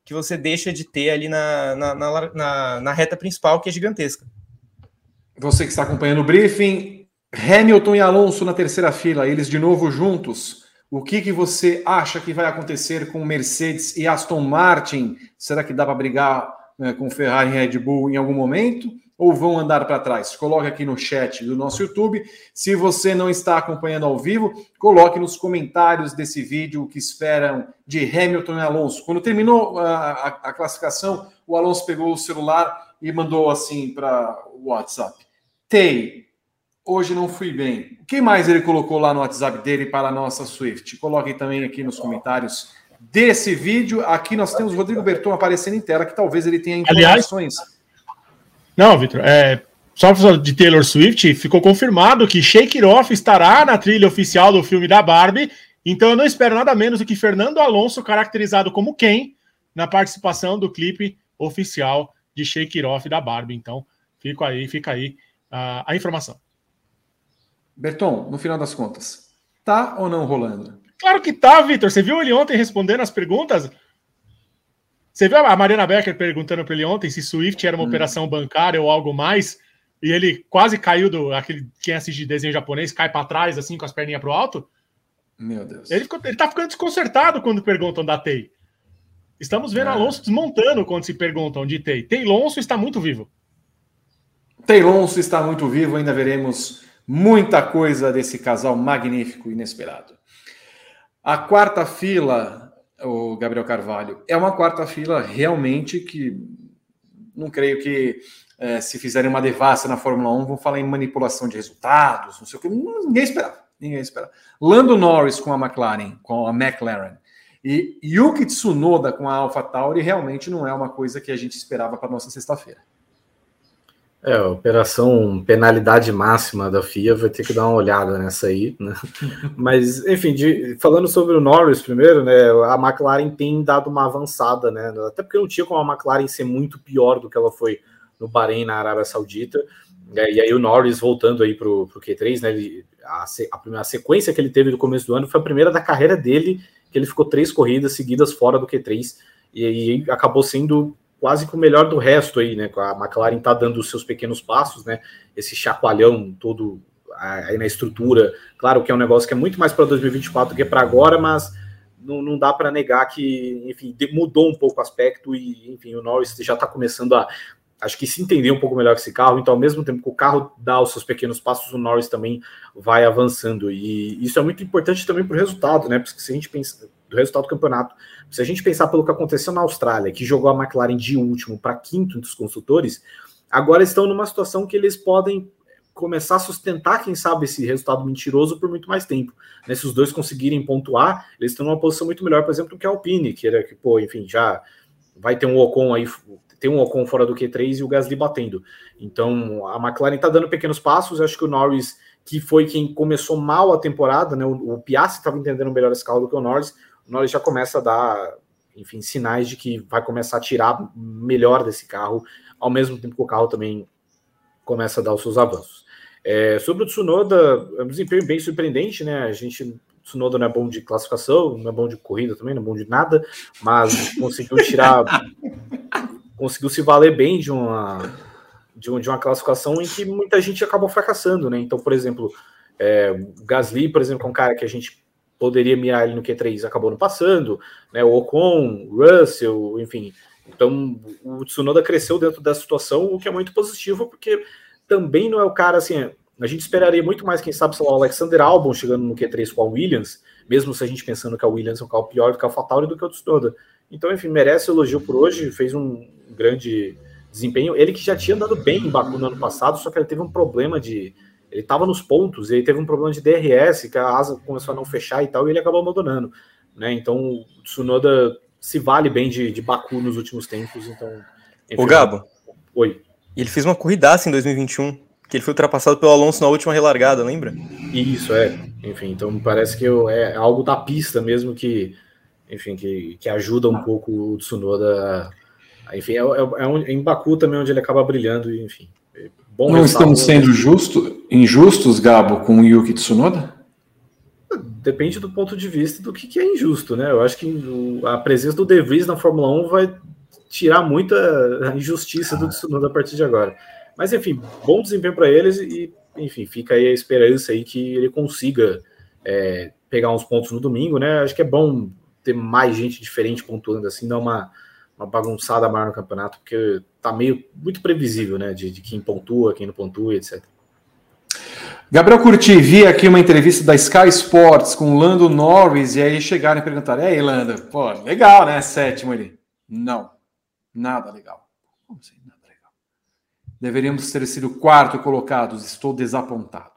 C: que você deixa de ter ali na, na, na, na reta principal, que é gigantesca.
A: Você que está acompanhando o briefing, Hamilton e Alonso na terceira fila, eles de novo juntos. O que, que você acha que vai acontecer com Mercedes e Aston Martin? Será que dá para brigar né, com Ferrari e Red Bull em algum momento? Ou vão andar para trás? Coloque aqui no chat do nosso YouTube. Se você não está acompanhando ao vivo, coloque nos comentários desse vídeo o que esperam de Hamilton e Alonso. Quando terminou a, a, a classificação, o Alonso pegou o celular e mandou assim para o WhatsApp: Tei, Hoje não fui bem. O que mais ele colocou lá no WhatsApp dele para a nossa Swift? Coloquem também aqui nos comentários desse vídeo. Aqui nós temos o Rodrigo Berton aparecendo em tela, que talvez ele tenha informações. Aliás,
D: não, Vitor, é, só de Taylor Swift, ficou confirmado que Shake It Off estará na trilha oficial do filme da Barbie. Então eu não espero nada menos do que Fernando Alonso, caracterizado como quem, na participação do clipe oficial de Shake It Off da Barbie. Então, fica aí, fica aí uh, a informação.
A: Berton, no final das contas, tá ou não rolando?
D: Claro que tá, Vitor. Você viu ele ontem respondendo as perguntas? Você viu a Mariana Becker perguntando para ele ontem se Swift era uma hum. operação bancária ou algo mais? E ele quase caiu do. Aquele, quem assiste desenho japonês cai para trás, assim, com as perninhas pro alto.
A: Meu Deus.
D: Ele, ficou, ele tá ficando desconcertado quando perguntam da TEI. Estamos vendo é. Alonso desmontando quando se perguntam de TEI. Teilonso está muito vivo.
A: Teilonso está muito vivo, ainda veremos Muita coisa desse casal magnífico, inesperado. A quarta fila, o Gabriel Carvalho, é uma quarta fila realmente que não creio que é, se fizerem uma devassa na Fórmula 1 vão falar em manipulação de resultados, não sei o que. Ninguém esperava. Ninguém esperava. Lando Norris com a McLaren, com a McLaren, e Yuki Tsunoda com a AlphaTauri realmente não é uma coisa que a gente esperava para nossa sexta-feira.
B: É, a operação penalidade máxima da FIA vai ter que dar uma olhada nessa aí, né? <laughs> Mas, enfim, de, falando sobre o Norris primeiro, né? A McLaren tem dado uma avançada, né? Até porque não tinha como a McLaren ser muito pior do que ela foi no Bahrein, na Arábia Saudita. E aí o Norris voltando aí pro, pro Q3, né? Ele, a, a, primeira, sequência que ele teve no começo do ano foi a primeira da carreira dele, que ele ficou três corridas seguidas fora do Q3. E aí acabou sendo quase que o melhor do resto aí, né? A McLaren tá dando os seus pequenos passos, né? Esse chacoalhão todo aí na estrutura. Claro que é um negócio que é muito mais para 2024 do que para agora, mas não, não dá para negar que, enfim, mudou um pouco o aspecto e, enfim, o Norris já está começando a acho que se entender um pouco melhor esse carro, então ao mesmo tempo que o carro dá os seus pequenos passos, o Norris também vai avançando, e isso é muito importante também para o resultado, né, porque se a gente pensa do resultado do campeonato, se a gente pensar pelo que aconteceu na Austrália, que jogou a McLaren de último para quinto entre os construtores, agora estão numa situação que eles podem começar a sustentar, quem sabe, esse resultado mentiroso por muito mais tempo. Né? Se os dois conseguirem pontuar, eles estão numa posição muito melhor, por exemplo, do que a Alpine, que era que, pô, enfim, já vai ter um Ocon aí, tem um Ocon fora do Q3 e o Gasly batendo. Então, a McLaren está dando pequenos passos, acho que o Norris, que foi quem começou mal a temporada, né? O, o Piastri estava entendendo melhor esse carro do que o Norris, Norris já começa a dar, enfim, sinais de que vai começar a tirar melhor desse carro, ao mesmo tempo que o carro também começa a dar os seus avanços. É, sobre o Tsunoda, é um desempenho bem surpreendente, né? A gente, Tsunoda não é bom de classificação, não é bom de corrida também, não é bom de nada, mas conseguiu tirar, <laughs> conseguiu se valer bem de uma, de, um, uma classificação em que muita gente acabou fracassando, né? Então, por exemplo, é, Gasly, por exemplo, é um cara que a gente poderia mirar ele no Q3 acabou não passando, né? O Ocon, Russell, enfim. Então o Tsunoda cresceu dentro dessa situação, o que é muito positivo, porque também não é o cara assim. A gente esperaria muito mais, quem sabe, sei lá, o Alexander Albon chegando no Q3 com a Williams, mesmo se a gente pensando que a Williams é um carro pior do que a Fatauri do que o Tsunoda. Então, enfim, merece elogio por hoje, fez um grande desempenho. Ele que já tinha andado bem em Baku no ano passado, só que ele teve um problema de, ele estava nos pontos, ele teve um problema de DRS, que a asa começou a não fechar e tal, e ele acabou abandonando. Né? Então, o Tsunoda se vale bem de, de Baku nos últimos tempos. Então,
C: enfim, o Gabo.
B: Oi.
C: Ele fez uma corridaça em 2021, que ele foi ultrapassado pelo Alonso na última relargada, lembra?
B: Isso, é. Enfim, então parece que eu, é algo da pista mesmo que, enfim, que, que ajuda um pouco o Tsunoda. Enfim, é, é, é, um, é em Baku também onde ele acaba brilhando, e, enfim
A: bom Não estamos sendo justo, injustos, Gabo, com o Yuki Tsunoda?
B: Depende do ponto de vista do que, que é injusto, né? Eu acho que a presença do De Vries na Fórmula 1 vai tirar muita injustiça do Tsunoda a partir de agora. Mas enfim, bom desempenho para eles e enfim, fica aí a esperança aí que ele consiga é, pegar uns pontos no domingo, né? Acho que é bom ter mais gente diferente pontuando assim, dar uma, uma bagunçada maior no campeonato, porque tá meio muito previsível, né? De, de quem pontua, quem não pontua, etc.
A: Gabriel Curti, vi aqui uma entrevista da Sky Sports com Lando Norris, e aí chegaram e perguntaram: e aí, Lando, pô, legal, né? Sétimo ali. Não, nada legal. Como assim, nada legal? Deveríamos ter sido quarto colocados, estou desapontado.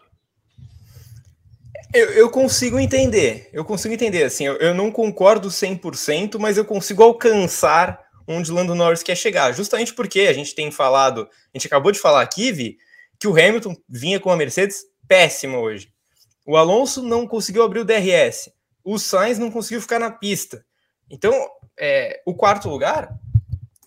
C: Eu, eu, consigo entender, eu consigo entender, assim, eu, eu não concordo 100%, mas eu consigo alcançar onde Lando Norris quer chegar, justamente porque a gente tem falado, a gente acabou de falar aqui, Vi, que o Hamilton vinha com a Mercedes péssima hoje. O Alonso não conseguiu abrir o DRS, o Sainz não conseguiu ficar na pista. Então, é, o quarto lugar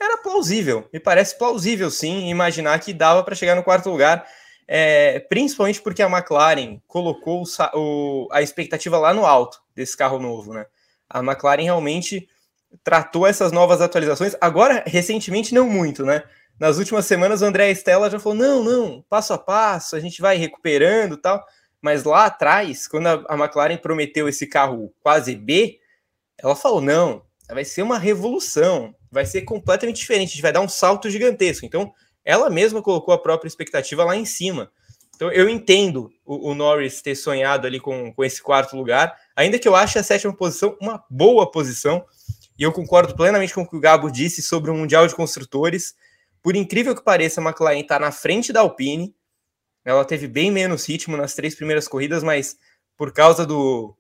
C: era plausível, me parece plausível sim imaginar que dava para chegar no quarto lugar é, principalmente porque a McLaren colocou o, o, a expectativa lá no alto desse carro novo, né? A McLaren realmente tratou essas novas atualizações, agora recentemente não muito, né? Nas últimas semanas o André Stella já falou: não, não, passo a passo, a gente vai recuperando tal. Mas lá atrás, quando a, a McLaren prometeu esse carro quase B, ela falou: não, vai ser uma revolução, vai ser completamente diferente, a gente vai dar um salto gigantesco. Então, ela mesma colocou a própria expectativa lá em cima. Então eu entendo o, o, Norris ter sonhado ali com, com esse quarto lugar, ainda que eu ache a sétima posição uma boa posição, e eu concordo plenamente com o que o Gabo disse sobre o Mundial de Construtores. Por incrível que pareça, a McLaren está na frente da Alpine. Ela teve bem menos ritmo nas três primeiras corridas, mas por causa do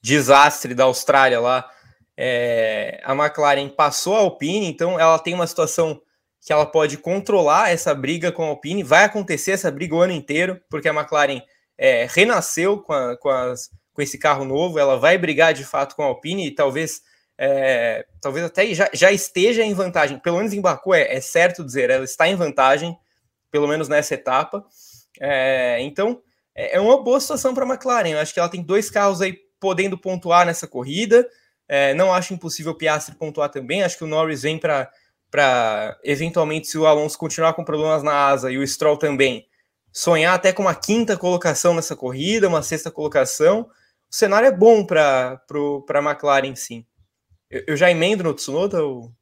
C: desastre da Austrália lá, é, a McLaren passou a Alpine, então ela tem uma situação que ela pode controlar essa briga com a Alpine. Vai acontecer essa briga o ano inteiro, porque a McLaren é, renasceu com, a, com, as, com, esse carro novo. Ela vai brigar de fato com a Alpine e talvez, é, talvez até já, já, esteja em vantagem. Pelo menos em Baku é, é, certo dizer, ela está em vantagem, pelo menos nessa etapa. É, então é, é uma boa situação para a McLaren. Eu acho que ela tem dois carros aí podendo pontuar nessa corrida. É, não acho impossível o Piastri pontuar também. Acho que o Norris vem para para eventualmente, se o Alonso continuar com problemas na asa e o Stroll também, sonhar até com uma quinta colocação nessa corrida, uma sexta colocação. O cenário é bom para a McLaren, sim. Eu, eu, já emendo no Tsunoda? Ou...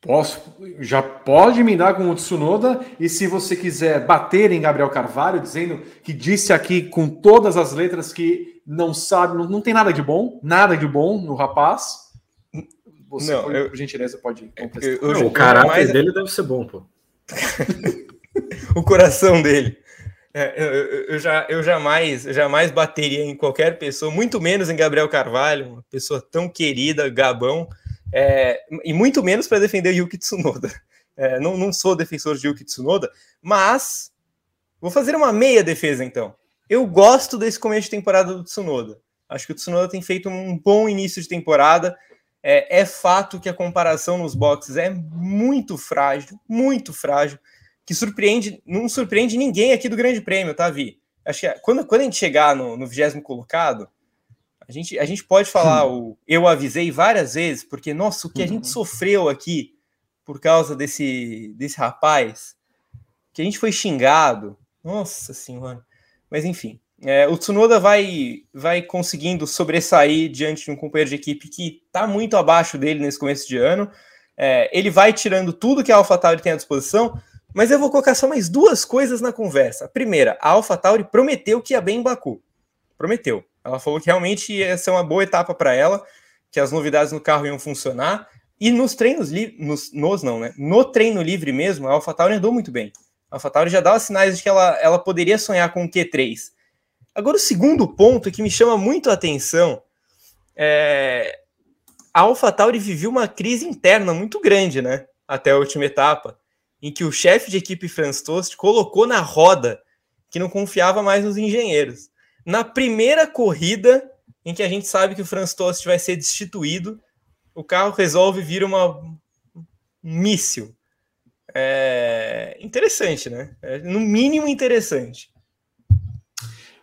A: Posso, já pode emendar com o Tsunoda. E se você quiser bater em Gabriel Carvalho, dizendo que disse aqui com todas as letras que não sabe, não, não tem nada de bom, nada de bom no rapaz você, não, por, eu, por gentileza, pode
B: contestar. Eu, eu, o caráter mais... dele deve ser bom, pô. <laughs>
C: o coração dele. É, eu, eu, já, eu jamais, jamais bateria em qualquer pessoa, muito menos em Gabriel Carvalho, uma pessoa tão querida, Gabão, é, e muito menos para defender Yuki Tsunoda. É, não, não sou defensor de Yuki Tsunoda, mas vou fazer uma meia defesa então. Eu gosto desse começo de temporada do Tsunoda. Acho que o Tsunoda tem feito um bom início de temporada. É, é, fato que a comparação nos boxes é muito frágil, muito frágil, que surpreende, não surpreende ninguém aqui do Grande Prêmio, tá, Vi? Acho que é, quando, quando a gente chegar no, no 20 colocado, a gente, a gente pode falar, hum. o, eu avisei várias vezes, porque, nossa, o que a gente uhum. sofreu aqui por causa desse, desse rapaz, que a gente foi xingado, nossa senhora. Mas enfim, é, o Tsunoda vai, vai conseguindo sobressair diante de um companheiro de equipe que está muito abaixo dele nesse começo de ano. É, ele vai tirando tudo que a AlphaTauri tem à disposição, mas eu vou colocar só mais duas coisas na conversa. Primeira, a AlphaTauri prometeu que ia bem em Baku. Prometeu. Ela falou que realmente ia ser uma boa etapa para ela, que as novidades no carro iam funcionar. E nos treinos livres, nos não, né? No treino livre mesmo, a AlphaTauri andou muito bem. A AlphaTauri já dava sinais de que ela, ela poderia sonhar com o Q3 Agora, o segundo ponto que me chama muito a atenção é a AlphaTauri viveu uma crise interna muito grande, né? Até a última etapa, em que o chefe de equipe Franz Tost colocou na roda que não confiava mais nos engenheiros. Na primeira corrida, em que a gente sabe que o Franz Tost vai ser destituído, o carro resolve vir uma um míssil. é interessante, né? É, no mínimo interessante.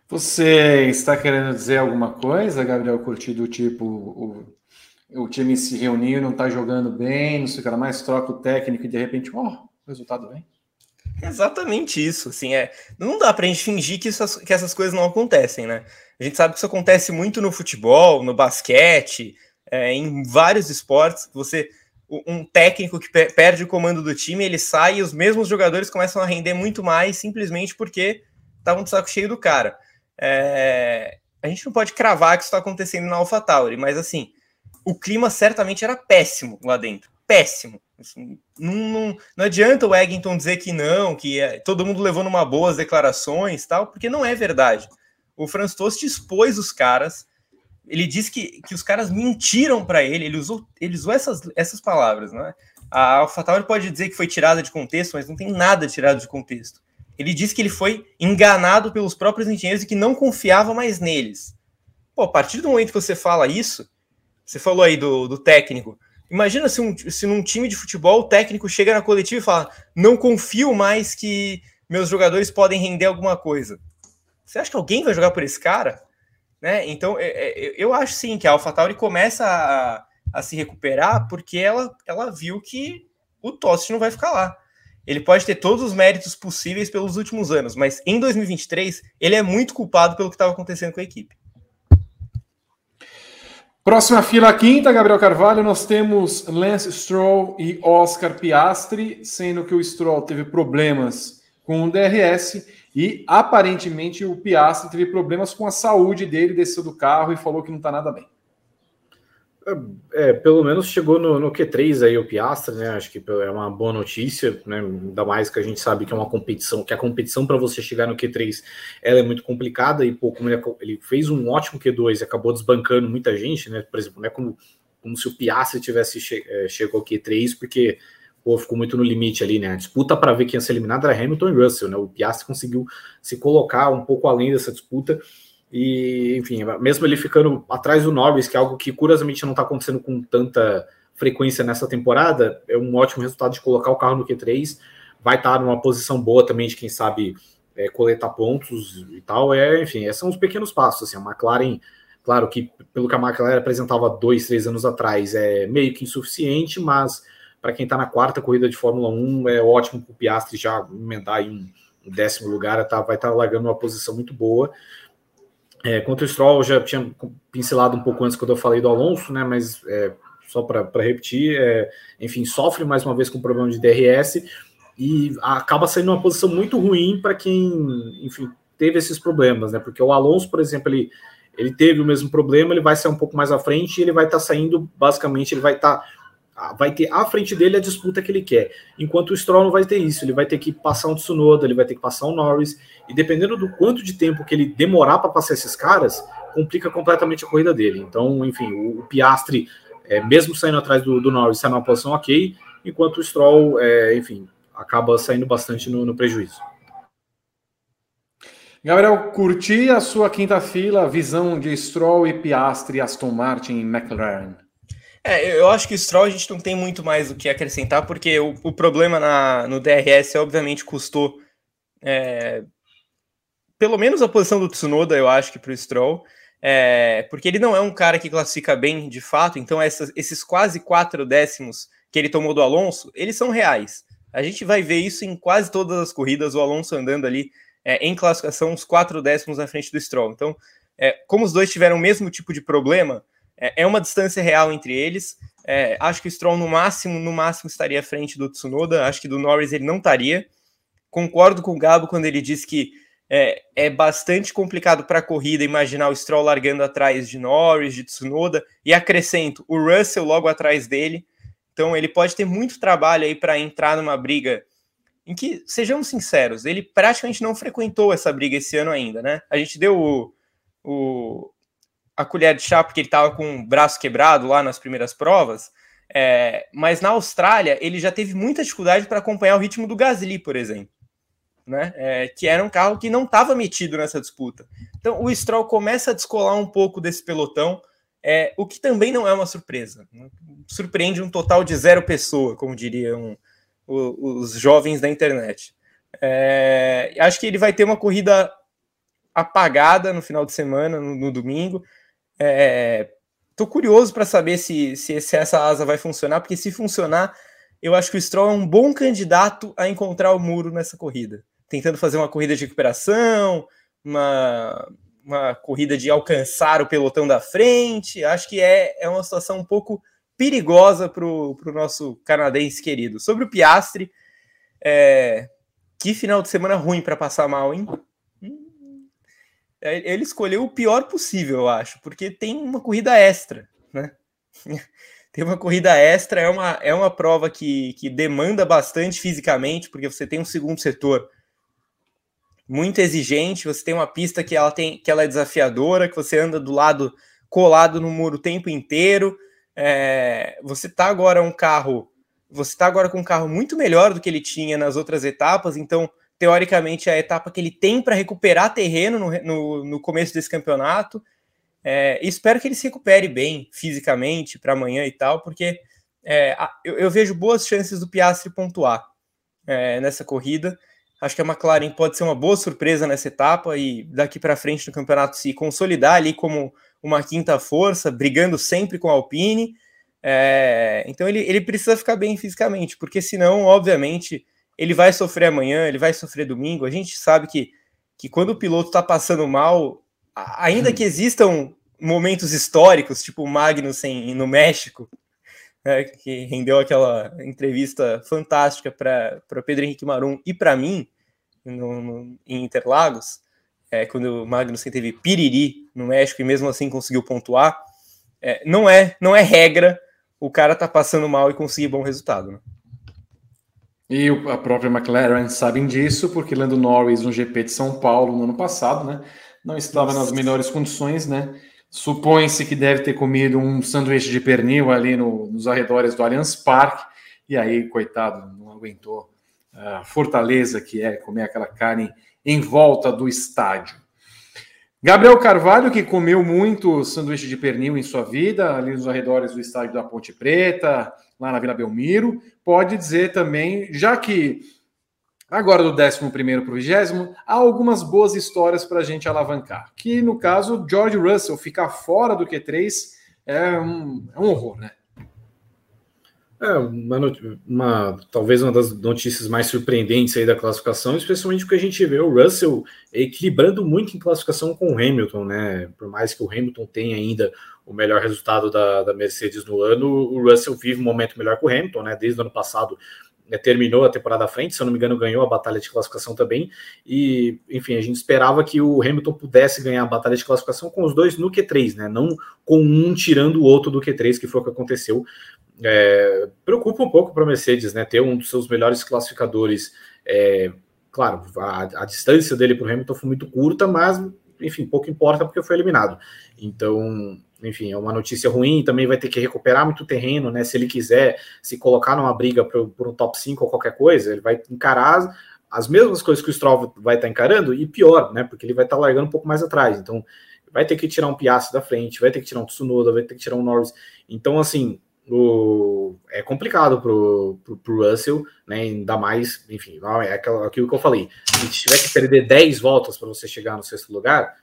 A: Você está querendo dizer alguma coisa, Gabriel Curti, do tipo o, o time se reuniu, não está jogando bem, não sei o que mais, troca o técnico e de repente, ó, oh, resultado bem?
C: Exatamente isso, assim, é, não dá pra gente fingir que, isso, que essas coisas não acontecem, né? A gente sabe que isso acontece muito no futebol, no basquete, é, em vários esportes, você um técnico que perde o comando do time, ele sai e os mesmos jogadores começam a render muito mais simplesmente porque estavam de saco cheio do cara. É, a gente não pode cravar que isso está acontecendo na AlphaTauri, mas assim, o clima certamente era péssimo lá dentro. Péssimo. Assim, não, não, não, adianta o Eggington dizer que não, que é, todo mundo levou numa boas declarações tal, porque não é verdade. O Franz Tost expôs os caras, ele disse que, que os caras mentiram para ele, ele usou, ele usou essas, essas palavras, né? A AlphaTauri pode dizer que foi tirada de contexto, mas não tem nada tirado de contexto. Ele disse que ele foi enganado pelos próprios engenheiros e que não confiava mais neles. Pô, a partir do momento que você fala isso, você falou aí do, do técnico. Imagina se, um, se num time de futebol o técnico chega na coletiva e fala: Não confio mais que meus jogadores podem render alguma coisa. Você acha que alguém vai jogar por esse cara? Né? Então, é, é, eu acho sim que a AlphaTauri começa a, a, se recuperar porque ela, ela viu que o Tost não vai ficar lá. Ele pode ter todos os méritos possíveis pelos últimos anos, mas em 2023 ele é muito culpado pelo que estava acontecendo com a equipe.
A: Próxima fila, quinta, Gabriel Carvalho, nós temos Lance Stroll e Oscar Piastri, sendo que o Stroll teve problemas com o DRS e aparentemente o Piastri teve problemas com a saúde dele, desceu do carro e falou que não está nada bem.
B: É, pelo menos chegou no, no, Q3 aí o Piastra, né? Acho que é uma boa notícia, né? Ainda mais que a gente sabe que é uma competição, que a competição para você chegar no Q3 ela é muito complicada e pô, como ele, ele, fez um ótimo Q2 e acabou desbancando muita gente, né? Por exemplo, não é como, como se o Piastra tivesse che, é, chegou ao Q3, porque pô, ficou muito no limite ali, né? A disputa para ver quem ia ser eliminado era Hamilton e Russell, né? O Piastri conseguiu se colocar um pouco além dessa disputa. E, enfim, mesmo ele ficando atrás do Norris, que é algo que curiosamente não está acontecendo com tanta frequência nessa temporada, é um ótimo resultado de colocar o carro no Q3. Vai estar tá numa posição boa também de quem sabe é, coletar pontos e tal. É, enfim, esses são os pequenos passos. Assim, a McLaren, claro que pelo que a McLaren apresentava dois, três anos atrás, é meio que insuficiente, mas para quem está na quarta corrida de Fórmula 1, é ótimo para o Piastri já emendar um, um décimo lugar, tá, vai estar tá largando uma posição muito boa. É, quanto o Stroll, eu já tinha pincelado um pouco antes quando eu falei do Alonso, né? Mas é, só para repetir, é, enfim, sofre mais uma vez com problema de DRS e acaba saindo uma posição muito ruim para quem, enfim, teve esses problemas, né? Porque o Alonso, por exemplo, ele, ele teve o mesmo problema, ele vai sair um pouco mais à frente e ele vai estar tá saindo, basicamente, ele vai estar. Tá vai ter à frente dele a disputa que ele quer. Enquanto o Stroll não vai ter isso, ele vai ter que passar um Tsunoda, ele vai ter que passar um Norris, e dependendo do quanto de tempo que ele demorar para passar esses caras, complica completamente a corrida dele. Então, enfim, o, o Piastri, é, mesmo saindo atrás do, do Norris, sai numa posição ok, enquanto o Stroll, é, enfim, acaba saindo bastante no, no prejuízo.
A: Gabriel, curti a sua quinta fila, visão de Stroll e Piastri, Aston Martin e McLaren.
C: É, eu acho que o Stroll a gente não tem muito mais o que acrescentar, porque o, o problema na, no DRS obviamente custou é, pelo menos a posição do Tsunoda, eu acho que para o Stroll, é, porque ele não é um cara que classifica bem de fato, então essas, esses quase quatro décimos que ele tomou do Alonso, eles são reais. A gente vai ver isso em quase todas as corridas, o Alonso andando ali é, em classificação uns quatro décimos na frente do Stroll. Então, é, como os dois tiveram o mesmo tipo de problema, é, é uma distância real entre eles. É, acho que o Stroll no máximo, no máximo estaria à frente do Tsunoda. Acho que do Norris ele não estaria. Concordo com o Gabo quando ele diz que é, é bastante complicado para a corrida imaginar o Stroll largando atrás de Norris, de Tsunoda, e acrescento o Russell logo atrás dele. Então ele pode ter muito trabalho aí para entrar numa briga em que, sejamos sinceros, ele praticamente não frequentou essa briga esse ano ainda, né? A gente deu o, o, a colher de chá porque ele estava com o braço quebrado lá nas primeiras provas. É, mas na Austrália ele já teve muita dificuldade para acompanhar o ritmo do Gasly, por exemplo, né? É, que era um carro que não estava metido nessa disputa. Então o Stroll começa a descolar um pouco desse pelotão, é, o que também não é uma surpresa. Surpreende um total de zero pessoa, como diria um, os, os jovens da internet. É, acho que ele vai ter uma corrida apagada no final de semana, no, no domingo. É, tô curioso para saber se, se, se, essa asa vai funcionar, porque se funcionar, eu acho que o Stroll é um bom candidato a encontrar o muro nessa corrida. Tentando fazer uma corrida de recuperação, uma, uma corrida de alcançar o pelotão da frente. Acho que é, é uma situação um pouco perigosa para o nosso canadense querido. Sobre o Piastre, é, que final de semana ruim para passar mal, hein? É, ele escolheu o pior possível, eu acho, porque tem uma corrida extra, né? <laughs> tem uma corrida extra, é uma, é uma prova que, que demanda bastante fisicamente, porque você tem um segundo setor muito exigente, você tem uma pista que ela tem que ela é desafiadora, que você anda do lado colado no muro o tempo inteiro. É, você tá agora um carro, você tá agora com um carro muito melhor do que ele tinha nas outras etapas, então teoricamente é a etapa que ele tem para recuperar terreno no, no, no, começo desse campeonato. É, espero que ele se recupere bem fisicamente para amanhã e tal, porque é, eu, eu, vejo boas chances do Piastri pontuar é, nessa corrida. Acho que a McLaren pode ser uma boa surpresa nessa etapa e daqui para frente no campeonato se consolidar ali como uma quinta força, brigando sempre com a Alpine. É, então ele, ele precisa ficar bem fisicamente, porque senão, obviamente, ele vai sofrer amanhã, ele vai sofrer domingo. A gente sabe que, que quando o piloto está passando mal, ainda que existam momentos históricos, tipo o Magnussen no México, né, que rendeu aquela entrevista fantástica para Pedro Henrique Marum e para mim, no, no, em Interlagos, é, quando o Magnussen teve piriri no México e mesmo assim conseguiu pontuar, é, não, é, não é regra o cara tá passando mal e conseguir bom resultado. Né?
A: E a própria McLaren sabem disso, porque Lando Norris no GP de São Paulo no ano passado, né, não estava nas melhores condições, né, Supõe-se que deve ter comido um sanduíche de pernil ali no, nos arredores do Allianz Parque, e aí, coitado, não aguentou a fortaleza que é comer aquela carne em volta do estádio. Gabriel Carvalho, que comeu muito sanduíche de pernil em sua vida, ali nos arredores do estádio da Ponte Preta, lá na Vila Belmiro, pode dizer também, já que Agora, do 11 para o 20, há algumas boas histórias para a gente alavancar. Que, no caso, George Russell ficar fora do Q3 é um, é um horror, né?
B: É, uma, uma, talvez uma das notícias mais surpreendentes aí da classificação, especialmente porque a gente vê o Russell equilibrando muito em classificação com o Hamilton, né? Por mais que o Hamilton tenha ainda o melhor resultado da, da Mercedes no ano, o Russell vive um momento melhor que o Hamilton, né? Desde o ano passado né, terminou a temporada à frente, se eu não me engano, ganhou a batalha de classificação também. E, enfim, a gente esperava que o Hamilton pudesse ganhar a batalha de classificação com os dois no Q3, né? Não com um tirando o outro do Q3, que foi o que aconteceu. É, preocupa um pouco para a Mercedes, né? Ter um dos seus melhores classificadores. É, claro, a, a distância dele para o Hamilton foi muito curta, mas enfim, pouco importa porque foi eliminado. Então, enfim, é uma notícia ruim, também vai ter que recuperar muito terreno, né? Se ele quiser se colocar numa briga por, um top 5 ou qualquer coisa, ele vai encarar as mesmas coisas que o Stroll vai estar encarando, e pior, né? Porque ele vai estar largando um pouco mais atrás. Então, vai ter que tirar um Piastri da frente, vai ter que tirar um Tsunoda, vai ter que tirar um Norris. Então, assim, o, é complicado pro, pro, pro, Russell, né? Ainda mais, enfim, é aquilo que eu falei. Se tiver que perder 10 voltas para você chegar no sexto lugar,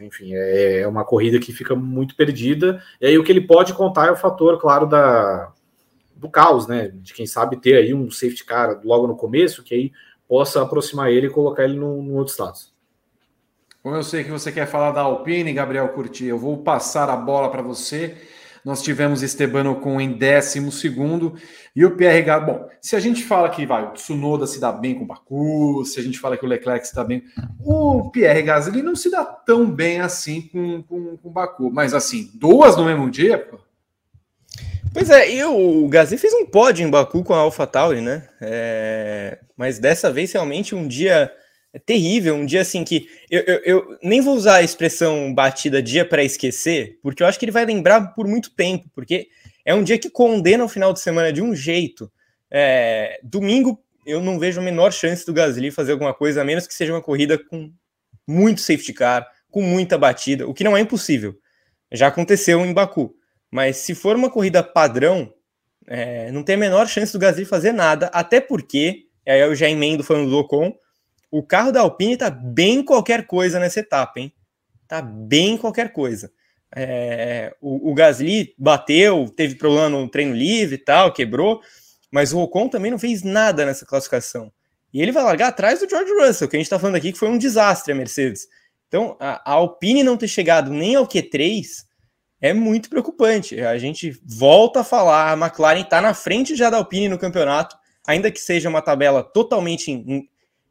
B: enfim, é, é uma corrida que fica muito perdida. E aí o que ele pode contar é o fator, claro, da, do caos, né? De quem sabe ter aí um safety car logo no começo, que aí possa aproximar ele e colocar ele no, no outro status.
A: Como eu sei que você quer falar da Alpine, Gabriel Curti, eu vou passar a bola para você nós tivemos Esteban Ocon em 12 e o Pierre Gasly. Bom, se a gente fala que vai, o Tsunoda se dá bem com o Baku, se a gente fala que o Leclerc se dá bem, o Pierre Gasly não se dá tão bem assim com, com, com o Baku. Mas assim, duas no mesmo dia, pô.
C: Pois é, e o Gasly fez um pódio em Baku com a AlphaTauri, né? É... Mas dessa vez realmente um dia é terrível, um dia assim que eu, eu, eu nem vou usar a expressão batida dia para esquecer, porque eu acho que ele vai lembrar por muito tempo, porque é um dia que condena o final de semana de um jeito. É, domingo eu não vejo a menor chance do Gasly fazer alguma coisa, a menos que seja uma corrida com muito safety car, com muita batida, o que não é impossível. Já aconteceu em Baku. Mas se for uma corrida padrão, é, não tem a menor chance do Gasly fazer nada, até porque, aí eu já emendo falando do Ocon, o carro da Alpine tá bem qualquer coisa nessa etapa, hein? Tá bem qualquer coisa. É, o, o, Gasly bateu, teve problema no treino livre e tal, quebrou, mas o Ocon também não fez nada nessa classificação. E ele vai largar atrás do George Russell, que a gente está falando aqui que foi um desastre a Mercedes. Então, a, a Alpine não ter chegado nem ao Q3 é muito preocupante. A gente volta a falar, a McLaren está na frente já da Alpine no campeonato, ainda que seja uma tabela totalmente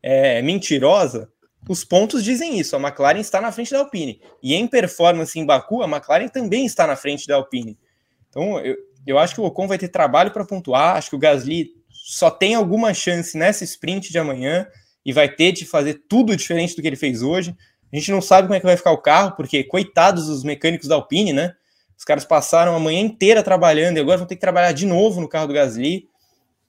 C: é, mentirosa, os pontos dizem isso. A McLaren está na frente da Alpine. E em performance em Baku, a McLaren também está na frente da Alpine. Então, eu, eu acho que o Ocon vai ter trabalho para pontuar. Acho que o Gasly só tem alguma chance nessa sprint de amanhã e vai ter de fazer tudo diferente do que ele fez hoje. A gente não sabe como é que vai ficar o carro, porque coitados os mecânicos da Alpine, né? Os caras passaram a manhã inteira trabalhando e agora vão ter que trabalhar de novo no carro do Gasly.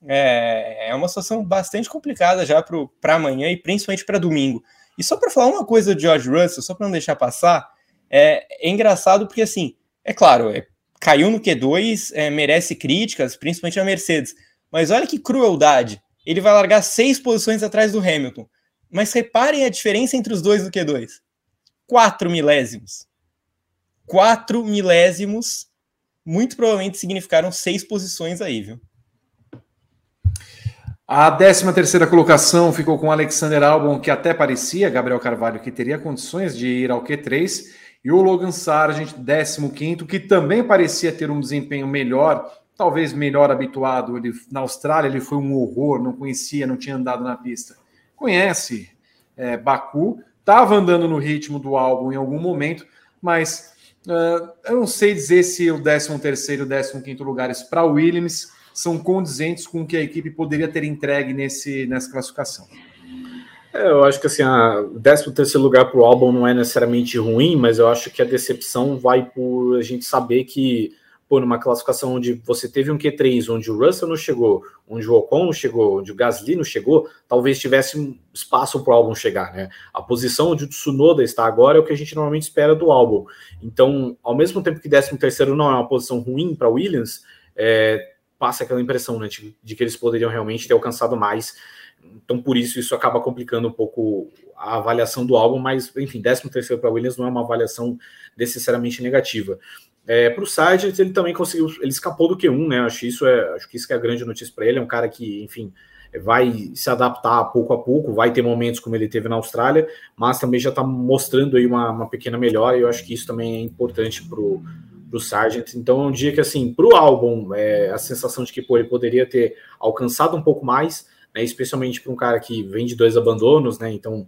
C: É, é uma situação bastante complicada já para amanhã e principalmente para domingo. E só para falar uma coisa do George Russell, só para não deixar passar, é, é, engraçado porque, assim, é claro, é, caiu no Q2, é, merece críticas, principalmente a Mercedes. Mas olha que crueldade. Ele vai largar seis posições atrás do Hamilton. Mas reparem a diferença entre os dois no Q2. Quatro milésimos quatro milésimos muito provavelmente significaram seis posições aí, viu?
A: A 13 terceira colocação ficou com Alexander Albon, que até parecia, Gabriel Carvalho, que teria condições de ir ao Q3, e o Logan Sargent, 15 que também parecia ter um desempenho melhor, talvez melhor habituado. Ele, na Austrália ele foi um horror, não conhecia, não tinha andado na pista. Conhece é, Baku, estava andando no ritmo do álbum em algum momento, mas Uh, eu não sei dizer se o 13 terceiro e o 15 lugares para Williams são condizentes com o que a equipe poderia ter entregue nesse, nessa classificação.
B: É, eu acho que assim, o 13 terceiro lugar para o álbum não é necessariamente ruim, mas eu acho que a decepção vai por a gente saber que pô, numa classificação onde você teve um Q3, onde o Russell não chegou, onde o Ocon não chegou, onde o Gasly não chegou, talvez tivesse um espaço para o álbum chegar, né? A posição onde o Tsunoda está agora é o que a gente normalmente espera do álbum. Então, ao mesmo tempo que 13 terceiro não é uma posição ruim para Williams, é, passa aquela impressão né, de, de que eles poderiam realmente ter alcançado mais. Então, por isso, isso acaba complicando um pouco a avaliação do álbum, mas, enfim, 13 terceiro para Williams não é uma avaliação necessariamente negativa. É, para o Sargent, ele também conseguiu, ele escapou do Q1, né? Acho que isso é, acho que isso que é a grande notícia para ele. É um cara que, enfim, vai se adaptar pouco a pouco, vai ter momentos como ele teve na Austrália, mas também já está mostrando aí uma, uma, pequena melhora. E eu acho que isso também é importante para o Sargent. Então, é um dia que, assim, para o álbum, é, a sensação de que pô, ele poderia ter alcançado um pouco mais, né? Especialmente para um cara que vem de dois abandonos, né? Então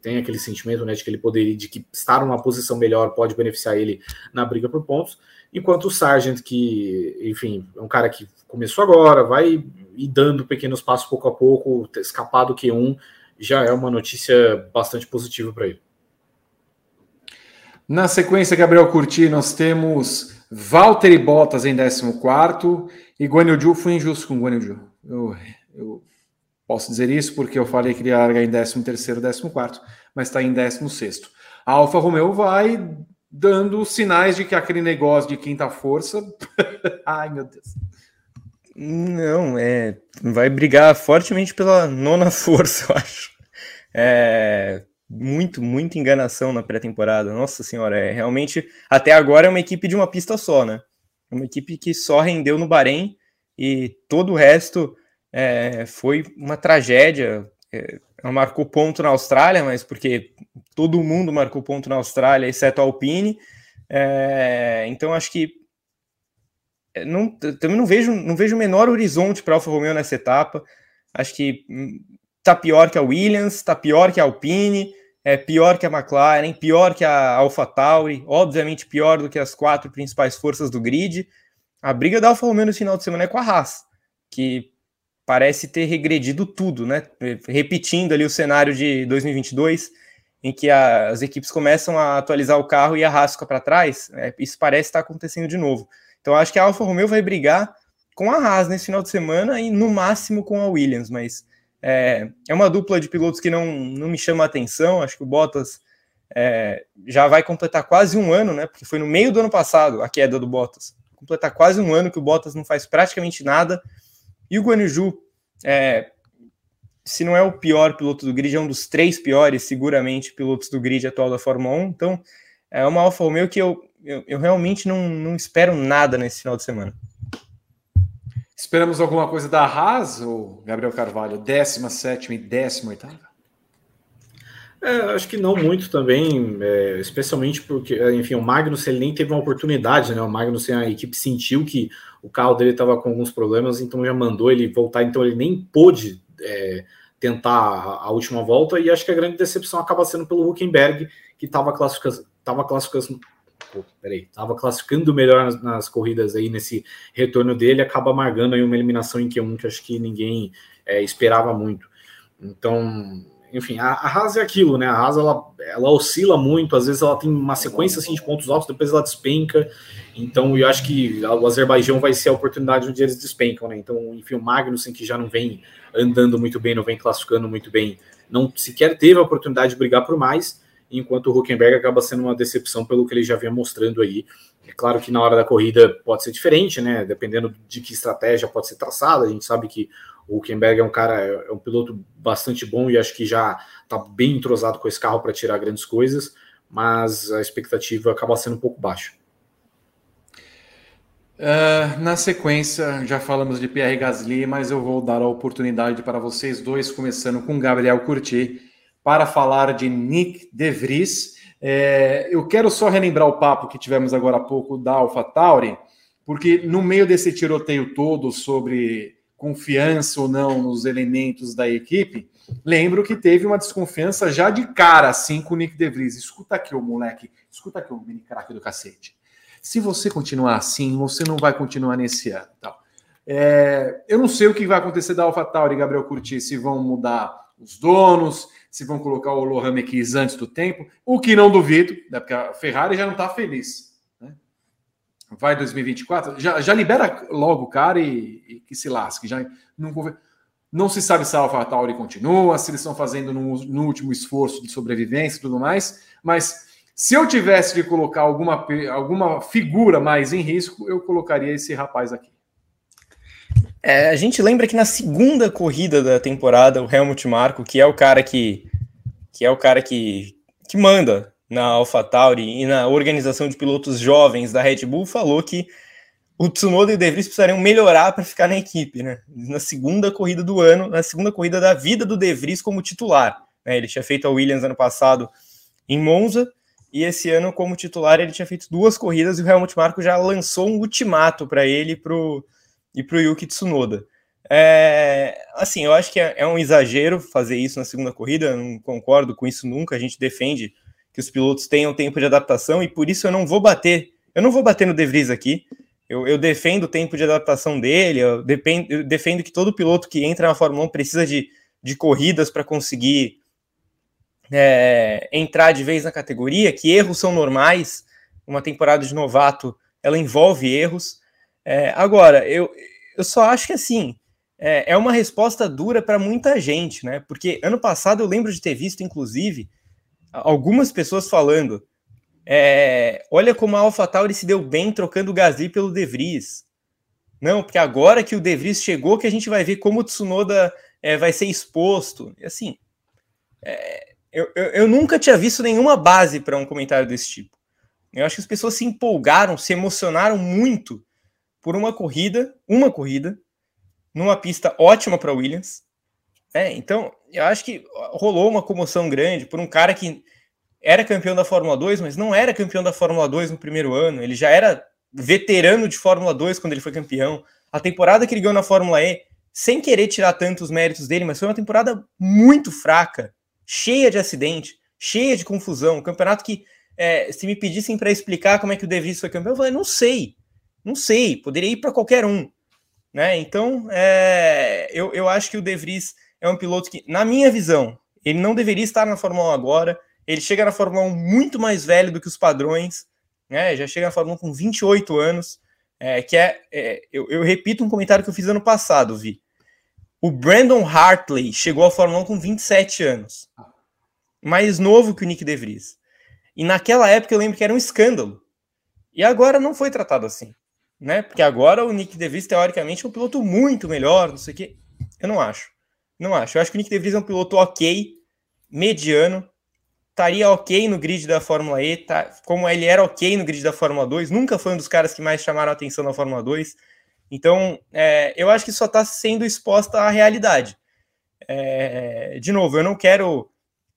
B: tem aquele sentimento né, de que ele poderia, de que estar numa posição melhor pode beneficiar ele na briga por pontos, enquanto o Sargent, que, enfim, é um cara que começou agora, vai ir dando pequenos passos pouco a pouco, escapar do Q1, já é uma notícia bastante positiva para ele.
A: Na sequência, Gabriel Curti, nós temos Valtteri Bottas em 14 e Guanyu foi injusto com Guanyu. Eu, eu Posso dizer isso porque eu falei que ele ia largar em 13 terceiro, 14 quarto, mas está em 16 A Alfa Romeo vai dando sinais de que aquele negócio de quinta força... <laughs> Ai, meu Deus.
C: Não, é... Vai brigar fortemente pela nona <laughs> força, eu acho. É... Muito, muita enganação na pré-temporada. Nossa senhora, é realmente... Até agora é uma equipe de uma pista só, né? É uma equipe que só rendeu no Bahrein e todo o resto é, foi uma tragédia. É, marcou ponto na Austrália, mas porque todo mundo marcou ponto na Austrália, exceto a Alpine. É, então acho que é, não, também não vejo, não vejo o menor horizonte para Alfa Romeo nessa etapa. Acho que hum, tá pior que a Williams, tá pior que a Alpine, é pior que a McLaren, pior que a Alpha Tauri, obviamente pior do que as quatro principais forças do grid. A briga da Alfa Romeo no final de semana é com a Haas, que parece ter regredido tudo, né? Repetindo ali o cenário de 2022, em que a, as equipes começam a atualizar o carro e a Haas fica para trás, é, isso parece estar acontecendo de novo. Então acho que a Alfa Romeo vai brigar com a Haas nesse final de semana e no máximo com a Williams, mas é, é uma dupla de pilotos que não, não me chama a atenção. Acho que o Bottas é, já vai completar quase um ano, né? Porque foi no meio do ano passado a queda do Bottas. completar quase um ano que o Bottas não faz praticamente nada. E o Guanaju, é, se não é o pior piloto do grid, é um dos três piores, seguramente, pilotos do grid atual da Fórmula 1. Então, é uma Alfa Romeo que eu, eu, eu realmente não, não espero nada nesse final de semana.
A: Esperamos alguma coisa da Haas, ou Gabriel Carvalho, 17 e 18?
B: É, acho que não muito também, é, especialmente porque, enfim, o Magnus ele nem teve uma oportunidade, né? O Magnus, a equipe sentiu que o carro dele estava com alguns problemas, então já mandou ele voltar, então ele nem pôde é, tentar a, última volta, e acho que a grande decepção acaba sendo pelo Huckenberg, que estava classificando, classificando pô, peraí, tava classificando melhor nas, nas, corridas aí nesse retorno dele, acaba amargando aí uma eliminação em Q1 que acho que ninguém é, esperava muito. Então, enfim, a, a Haas é aquilo, né? A Haas ela, ela oscila muito, às vezes ela tem uma sequência assim, de pontos altos, depois ela despenca. Então, eu acho que o Azerbaijão vai ser a oportunidade onde eles despencam, né? Então, enfim, o Magnussen, que já não vem andando muito bem, não vem classificando muito bem, não sequer teve a oportunidade de brigar por mais enquanto o Huckenberg acaba sendo uma decepção pelo que ele já vinha mostrando aí. É claro que na hora da corrida pode ser diferente, né? Dependendo de que estratégia pode ser traçada. A gente sabe que o Huckenberg é um cara, é um piloto bastante bom e acho que já está bem entrosado com esse carro para tirar grandes coisas, mas a expectativa acaba sendo um pouco baixa.
A: Uh, na sequência, já falamos de Pierre Gasly, mas eu vou dar a oportunidade para vocês dois, começando com Gabriel Curti para falar de Nick De Vries. É, eu quero só relembrar o papo que tivemos agora há pouco da AlphaTauri, porque no meio desse tiroteio todo sobre confiança ou não nos elementos da equipe, lembro que teve uma desconfiança já de cara, assim, com o Nick De Vries. Escuta aqui, o moleque, escuta aqui, o mini craque do cacete. Se você continuar assim, você não vai continuar nesse ano. Tal. É, eu não sei o que vai acontecer da AlphaTauri, Gabriel Curti, se vão mudar os donos, se vão colocar o Lohan Mekies antes do tempo, o que não duvido, né, porque a Ferrari já não está feliz. Né? Vai 2024, já, já libera logo o cara e, e que se lasque. Já não, não se sabe se a AlphaTauri continua, se eles estão fazendo no, no último esforço de sobrevivência e tudo mais, mas se eu tivesse de colocar alguma, alguma figura mais em risco, eu colocaria esse rapaz aqui.
C: É, a gente lembra que na segunda corrida da temporada, o Helmut Marko, que é o cara que, que é o cara que, que manda na AlphaTauri e na organização de pilotos jovens da Red Bull, falou que o Tsunoda e o De Vries precisariam melhorar para ficar na equipe, né? Na segunda corrida do ano, na segunda corrida da vida do De Vries como titular. Né? Ele tinha feito a Williams ano passado em Monza, e esse ano, como titular, ele tinha feito duas corridas e o Helmut Marko já lançou um ultimato para ele para e para o Yuki Tsunoda. É, assim, eu acho que é, é, um exagero fazer isso na segunda corrida, não concordo com isso nunca. A gente defende que os pilotos tenham tempo de adaptação e por isso eu não vou bater, eu não vou bater no De Vries aqui. Eu, eu defendo o tempo de adaptação dele, eu, depend, eu defendo que todo piloto que entra na Fórmula 1 precisa de, de corridas para conseguir é, entrar de vez na categoria, que erros são normais. Uma temporada de novato ela envolve erros. É, agora, eu, eu só acho que assim é, é uma resposta dura para muita gente, né? Porque ano passado eu lembro de ter visto, inclusive, algumas pessoas falando: é, olha como a AlphaTauri se deu bem trocando o Gasly pelo De Vries. Não, porque agora que o De Vries chegou, que a gente vai ver como o Tsunoda é, vai ser exposto. E assim, é, eu, eu, eu, nunca tinha visto nenhuma base para um comentário desse tipo. Eu acho que as pessoas se empolgaram, se emocionaram muito por uma corrida, uma corrida, numa pista ótima para Williams. É, então, eu acho que rolou uma comoção grande por um cara que era campeão da Fórmula 2, mas não era campeão da Fórmula 2 no primeiro ano. Ele já era veterano de Fórmula 2 quando ele foi campeão. A temporada que ele ganhou na Fórmula E, sem querer tirar tantos méritos dele, mas foi uma temporada muito fraca, cheia de acidente, cheia de confusão. Um campeonato que, é, se me pedissem para explicar como é que o De Vries foi campeão, eu falei, não sei. Não sei, poderia ir para qualquer um. Né? Então, é, eu, eu acho que o De Vries é um piloto que, na minha visão, ele não deveria estar na Fórmula 1 agora. Ele chega na Fórmula 1 muito mais velho do que os padrões, né? já chega na Fórmula 1 com 28 anos. É, que é, é eu, eu, repito um comentário que eu fiz ano passado, Vi. O Brandon Hartley chegou à Fórmula 1 com 27 anos, mais novo que o Nick De Vries. E naquela época eu lembro que era um escândalo. E agora não foi tratado assim. Né? Porque agora o Nick DeVries, teoricamente, é um piloto muito melhor, não sei o quê. Eu não acho. Não acho. Eu acho que o Nick DeVries é um piloto ok, mediano, estaria ok no grid da Fórmula E, tá, como ele era ok no grid da Fórmula 2, nunca foi um dos caras que mais chamaram atenção na Fórmula 2. Então, é, eu acho que só está sendo exposta à realidade. É, de novo, eu não quero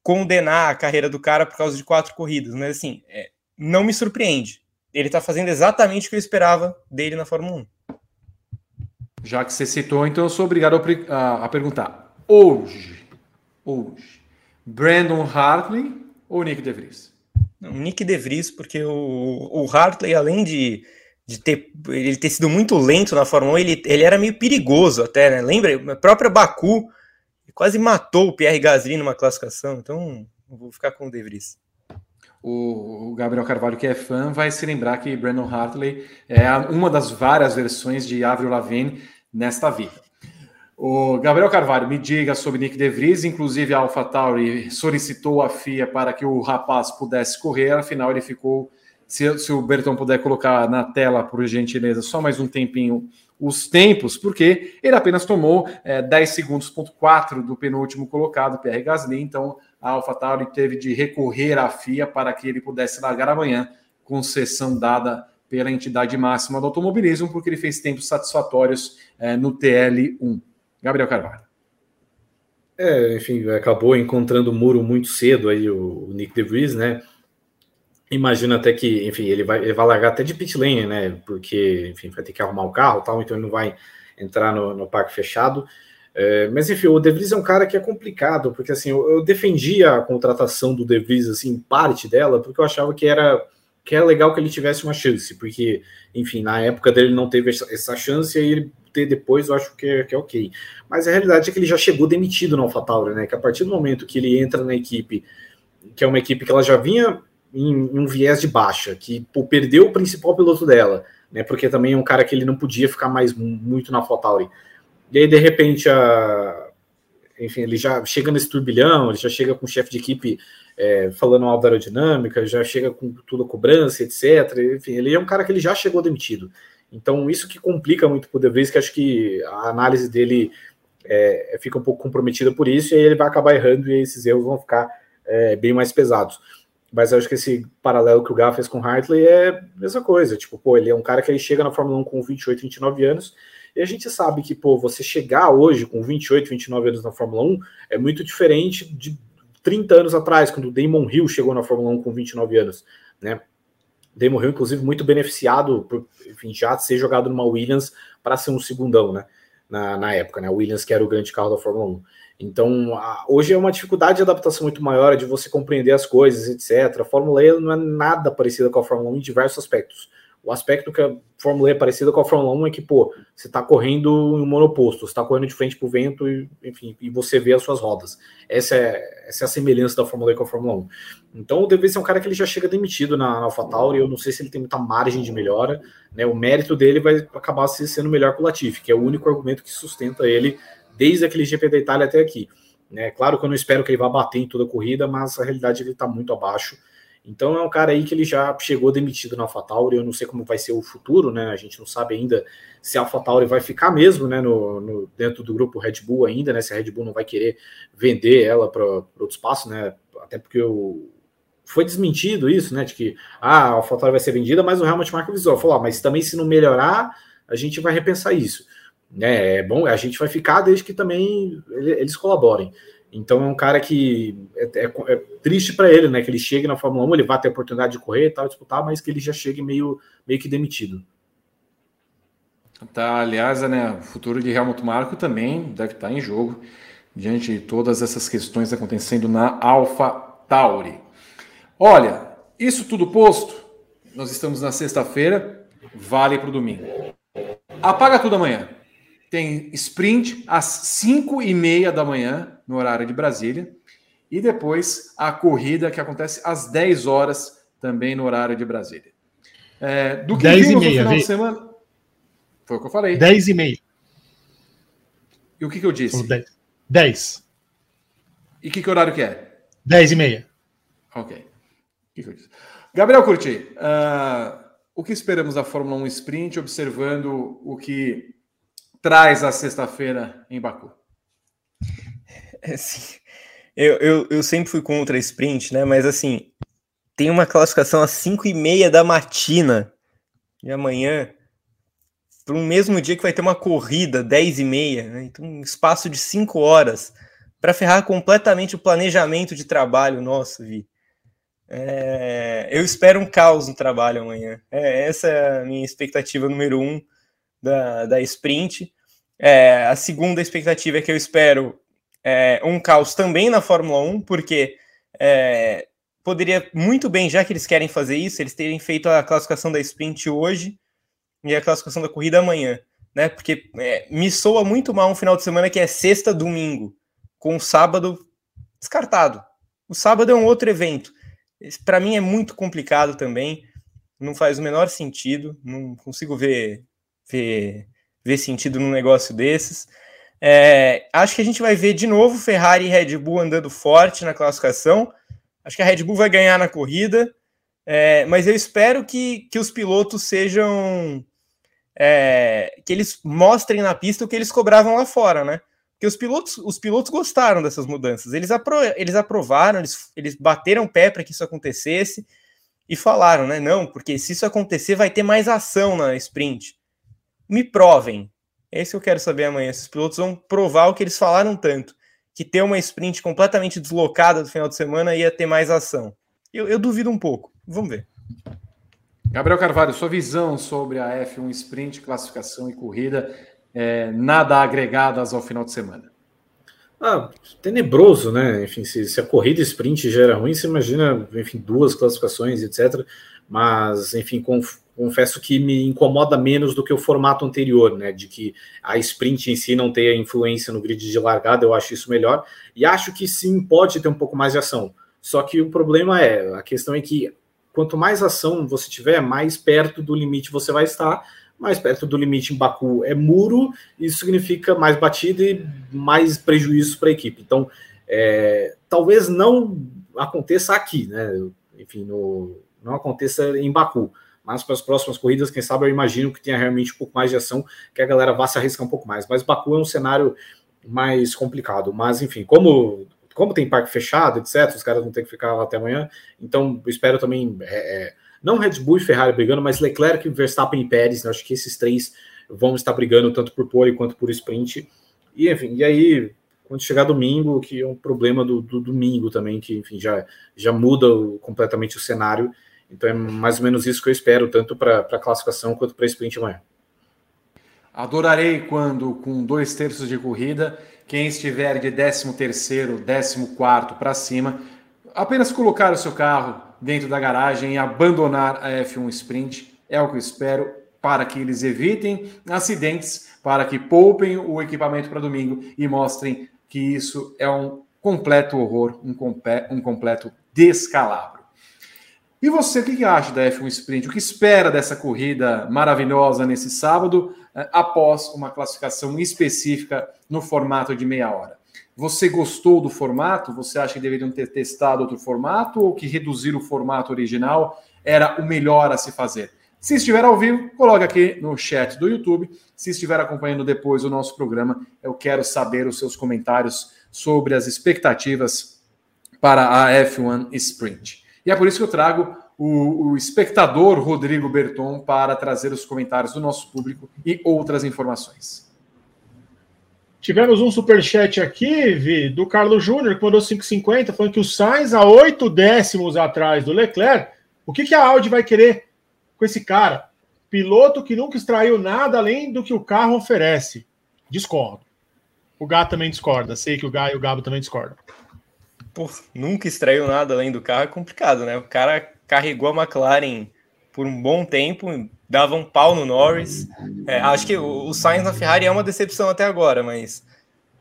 C: condenar a carreira do cara por causa de quatro corridas, mas assim, é, não me surpreende. Ele está fazendo exatamente o que eu esperava dele na Fórmula 1.
A: Já que você citou, então eu sou obrigado a, a, perguntar. Hoje, hoje, Brandon Hartley ou Nick DeVries?
C: Não, Nick DeVries, porque o, o Hartley, além de, de ter ele ter sido muito lento na Fórmula 1, ele, ele era meio perigoso até, né? Lembra? A própria Baku quase matou o Pierre Gasly numa classificação, então vou ficar com o DeVries.
A: O, Gabriel Carvalho, que é fã, vai se lembrar que Brandon Hartley é uma das várias versões de Avril Lavigne nesta vida. O Gabriel Carvalho, me diga sobre Nick De Vries, inclusive a AlphaTauri solicitou a FIA para que o rapaz pudesse correr, afinal ele ficou, se, se o Berton puder colocar na tela, por gentileza, só mais um tempinho os tempos, porque ele apenas tomou é, 10 segundos, ponto 4 do penúltimo colocado, Pierre Gasly, então a AlphaTauri teve de recorrer à FIA para que ele pudesse largar amanhã, concessão dada pela entidade máxima do automobilismo, porque ele fez tempos satisfatórios é, no TL1. Gabriel Carvalho.
B: É, enfim, acabou encontrando o muro muito cedo aí o, o Nick DeVries, né? Imagina até que, enfim, ele vai, ele vai largar até de pit lane, né? Porque, enfim, vai ter que arrumar o carro tal, então ele não vai entrar no, no parque fechado. É, mas, enfim, o De Vries é um cara que é complicado, porque, assim, eu, eu defendia a contratação do De Vries, assim, parte dela, porque eu achava que era que era legal que ele tivesse uma chance, porque, enfim, na época dele não teve essa chance, e ele ter depois, eu acho que é, que é ok. Mas a realidade é que ele já chegou demitido no AlphaTauri, né? Que a partir do momento que ele entra na equipe, que é uma equipe que ela já vinha em, em um viés de baixa, que pô, perdeu o principal piloto dela, né? Porque também é um cara que ele não podia ficar mais muito na AlphaTauri. E aí, de repente, a, enfim, ele já chega nesse turbilhão, ele já chega com o chefe de equipe é, falando mal da aerodinâmica, já chega com tudo a cobrança, etc. Enfim, ele é um cara que ele já chegou demitido. Então, isso que complica muito por De Vries, que acho que a análise dele é, fica um pouco comprometida por isso, e aí ele vai acabar errando, e esses erros vão ficar é, bem mais pesados. Mas eu acho que esse paralelo que o Gá fez com Hartley é a mesma coisa. Tipo, pô, ele é um cara que ele chega na Fórmula 1 com 28, 29 anos, e a gente sabe que, pô, você chegar hoje com 28, 29 anos na Fórmula 1 é muito diferente de 30 anos atrás, quando o Damon Hill chegou na Fórmula 1 com 29 anos, né? Damon Hill, inclusive, muito beneficiado por enfim, já ser jogado numa Williams para ser um segundão, né? Na, na época, né? A Williams, que era o grande carro da Fórmula 1. Então, a, hoje é uma dificuldade de adaptação muito maior, de você compreender as coisas, etc. A Fórmula E não é nada parecida com a Fórmula 1 em diversos aspectos. O aspecto que a Fórmula E é parecida com a Fórmula 1 é que, pô, você está correndo em um monoposto, você está correndo de frente para o vento e, enfim, e você vê as suas rodas. Essa é, essa é a semelhança da Fórmula E com a Fórmula 1. Então, o De Vries é um cara que ele já chega demitido na, AlphaTauri, eu não sei se ele tem muita margem de melhora, né? O mérito dele vai acabar sendo melhor que o Latifi, que é o único argumento que sustenta ele desde aquele GP da Itália até aqui. Né? Claro que eu não espero que ele vá bater em toda a corrida, mas a realidade é ele está muito abaixo. Então é um cara aí que ele já chegou demitido na AlphaTauri, eu não sei como vai ser o futuro, né? A gente não sabe ainda se a AlphaTauri vai ficar mesmo, né, no, no, dentro do grupo Red Bull ainda, né? Se a Red Bull não vai querer vender ela para outro espaço, né? Até porque o, foi desmentido isso, né? De que ah, a AlphaTauri vai ser vendida, mas o Helmut Marko Visual falou, ah, mas também se não melhorar, a gente vai repensar isso. Né, é bom, a gente vai ficar desde que também eles colaborem. Então é um cara que é, é, é triste para ele, né? Que ele chegue na Fórmula 1, ele vai ter a oportunidade de correr e tal, disputar, mas que ele já chegue meio, meio que demitido.
A: Tá, aliás, né, o futuro de Helmut Marko também deve estar em jogo diante de todas essas questões acontecendo na Alpha Tauri. Olha, isso tudo posto, nós estamos na sexta-feira, vale para o domingo. Apaga tudo amanhã tem sprint às 5 e meia da manhã, no horário de Brasília, e depois a corrida que acontece às 10 horas, também no horário de Brasília.
D: É, do que 10 e meia,
A: no final de semana. Foi o que eu falei.
D: 10 e meia.
A: E o que, que eu disse?
D: 10. 10.
A: E que, que horário que é?
D: 10 e meia.
A: Ok. O que, que eu disse? Gabriel Curti, uh, o que esperamos da Fórmula 1 Sprint, observando o que traz a sexta-feira em Baku?
C: É. Eu, eu, eu sempre fui contra a sprint, né? Mas assim, tem uma classificação às 5 e meia da matina de amanhã, para um mesmo dia que vai ter uma corrida, 10 e meia, né? Então, um espaço de 5 horas para ferrar completamente o planejamento de trabalho nosso, Vi. É, eu espero um caos no trabalho amanhã. É, essa é a minha expectativa número um da, da sprint. É, a segunda expectativa é que eu espero é, um caos também na Fórmula 1, porque é, poderia muito bem, já que eles querem fazer isso, eles terem feito a classificação da sprint hoje e a classificação da corrida amanhã, né? Porque é, me soa muito mal um final de semana que é sexta, domingo, com o sábado descartado. O sábado é um outro evento. Para mim é muito complicado também, não faz o menor sentido, não consigo ver, ver, ver sentido num negócio desses. É, acho que a gente vai ver de novo Ferrari e Red Bull andando forte na classificação. Acho que a Red Bull vai ganhar na corrida, é, mas eu espero que, que os pilotos sejam. É, que eles mostrem na pista o que eles cobravam lá fora, né? Porque os pilotos, os pilotos gostaram dessas mudanças. Eles, apro eles aprovaram, eles, eles bateram pé para que isso acontecesse e falaram, né? Não, porque se isso acontecer, vai ter mais ação na sprint. Me provem, é isso que eu quero saber amanhã. Esses pilotos vão provar o que eles falaram tanto. Que ter uma sprint completamente deslocada do final de semana ia ter mais ação. Eu, eu duvido um pouco. Vamos ver.
A: Gabriel Carvalho, sua visão sobre a F1 Sprint, classificação e corrida, é, nada agregadas ao final de semana.
B: Ah, tenebroso, né? Enfim, se, se, a corrida sprint já era ruim, você imagina, enfim, duas classificações, etc. Mas, enfim, com, confesso que me incomoda menos do que o formato anterior, né? De que a sprint em si não tenha influência no grid de largada, eu acho isso melhor. E acho que sim, pode ter um pouco mais de ação. Só que o problema é, a questão é que quanto mais ação você tiver, mais perto do limite você vai estar. Mais perto do limite em Baku é muro, isso significa mais batida e mais prejuízo para a equipe. Então, é, talvez não aconteça aqui, né? Enfim, no, não aconteça em Baku mas para as próximas corridas, quem sabe eu imagino que tenha realmente um pouco mais de ação, que a galera vá se arriscar um pouco mais. Mas Baku é um cenário mais complicado. Mas, enfim, como, como tem parque fechado, etc., os caras vão ter que ficar lá até amanhã, então espero também. É, é, não Red Bull e Ferrari brigando, mas Leclerc, Verstappen e Pérez, né? acho que esses três vão estar brigando tanto por pole quanto por sprint. E, enfim, e aí, quando chegar domingo, que é um problema do, do domingo também, que, enfim, já, já muda completamente o cenário. Então é mais ou menos isso que eu espero, tanto para a classificação quanto para a sprint amanhã.
A: Adorarei quando, com dois terços de corrida, quem estiver de 13 terceiro, 14 quarto para cima, apenas colocar o seu carro dentro da garagem e abandonar a F1 Sprint. É o que eu espero para que eles evitem acidentes, para que poupem o equipamento para domingo e mostrem que isso é um completo horror, um, um completo descalabro. E você, o que acha da F1 Sprint? O que espera dessa corrida maravilhosa nesse sábado, eh, após uma classificação específica no formato de meia hora? Você gostou do formato? Você acha que deveriam ter testado outro formato ou que reduzir o formato original era o melhor a se fazer? Se estiver ao vivo, coloque aqui no chat do YouTube. Se estiver acompanhando depois o nosso programa, eu quero saber os seus comentários sobre as expectativas para a F1 Sprint. E é por isso que eu trago o, o espectador Rodrigo Berton para trazer os comentários do nosso público e outras informações.
D: Tivemos um superchat aqui, Vi, do Carlos Júnior, que mandou 5,50, falando que o Sainz a 8 décimos atrás do Leclerc. O que, que a Audi vai querer com esse cara? Piloto que nunca extraiu nada além do que o carro oferece. Discordo. O Gato também discorda. Sei que o Gá e o Gabo também discordam
C: pô, nunca extraiu nada além do carro, é complicado, né? O cara carregou a McLaren por um bom tempo, dava um pau no Norris. É, acho que o, Sainz na Ferrari é uma decepção até agora, mas,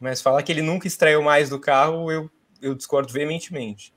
C: mas falar que ele nunca extraiu mais do carro, eu, eu discordo veementemente.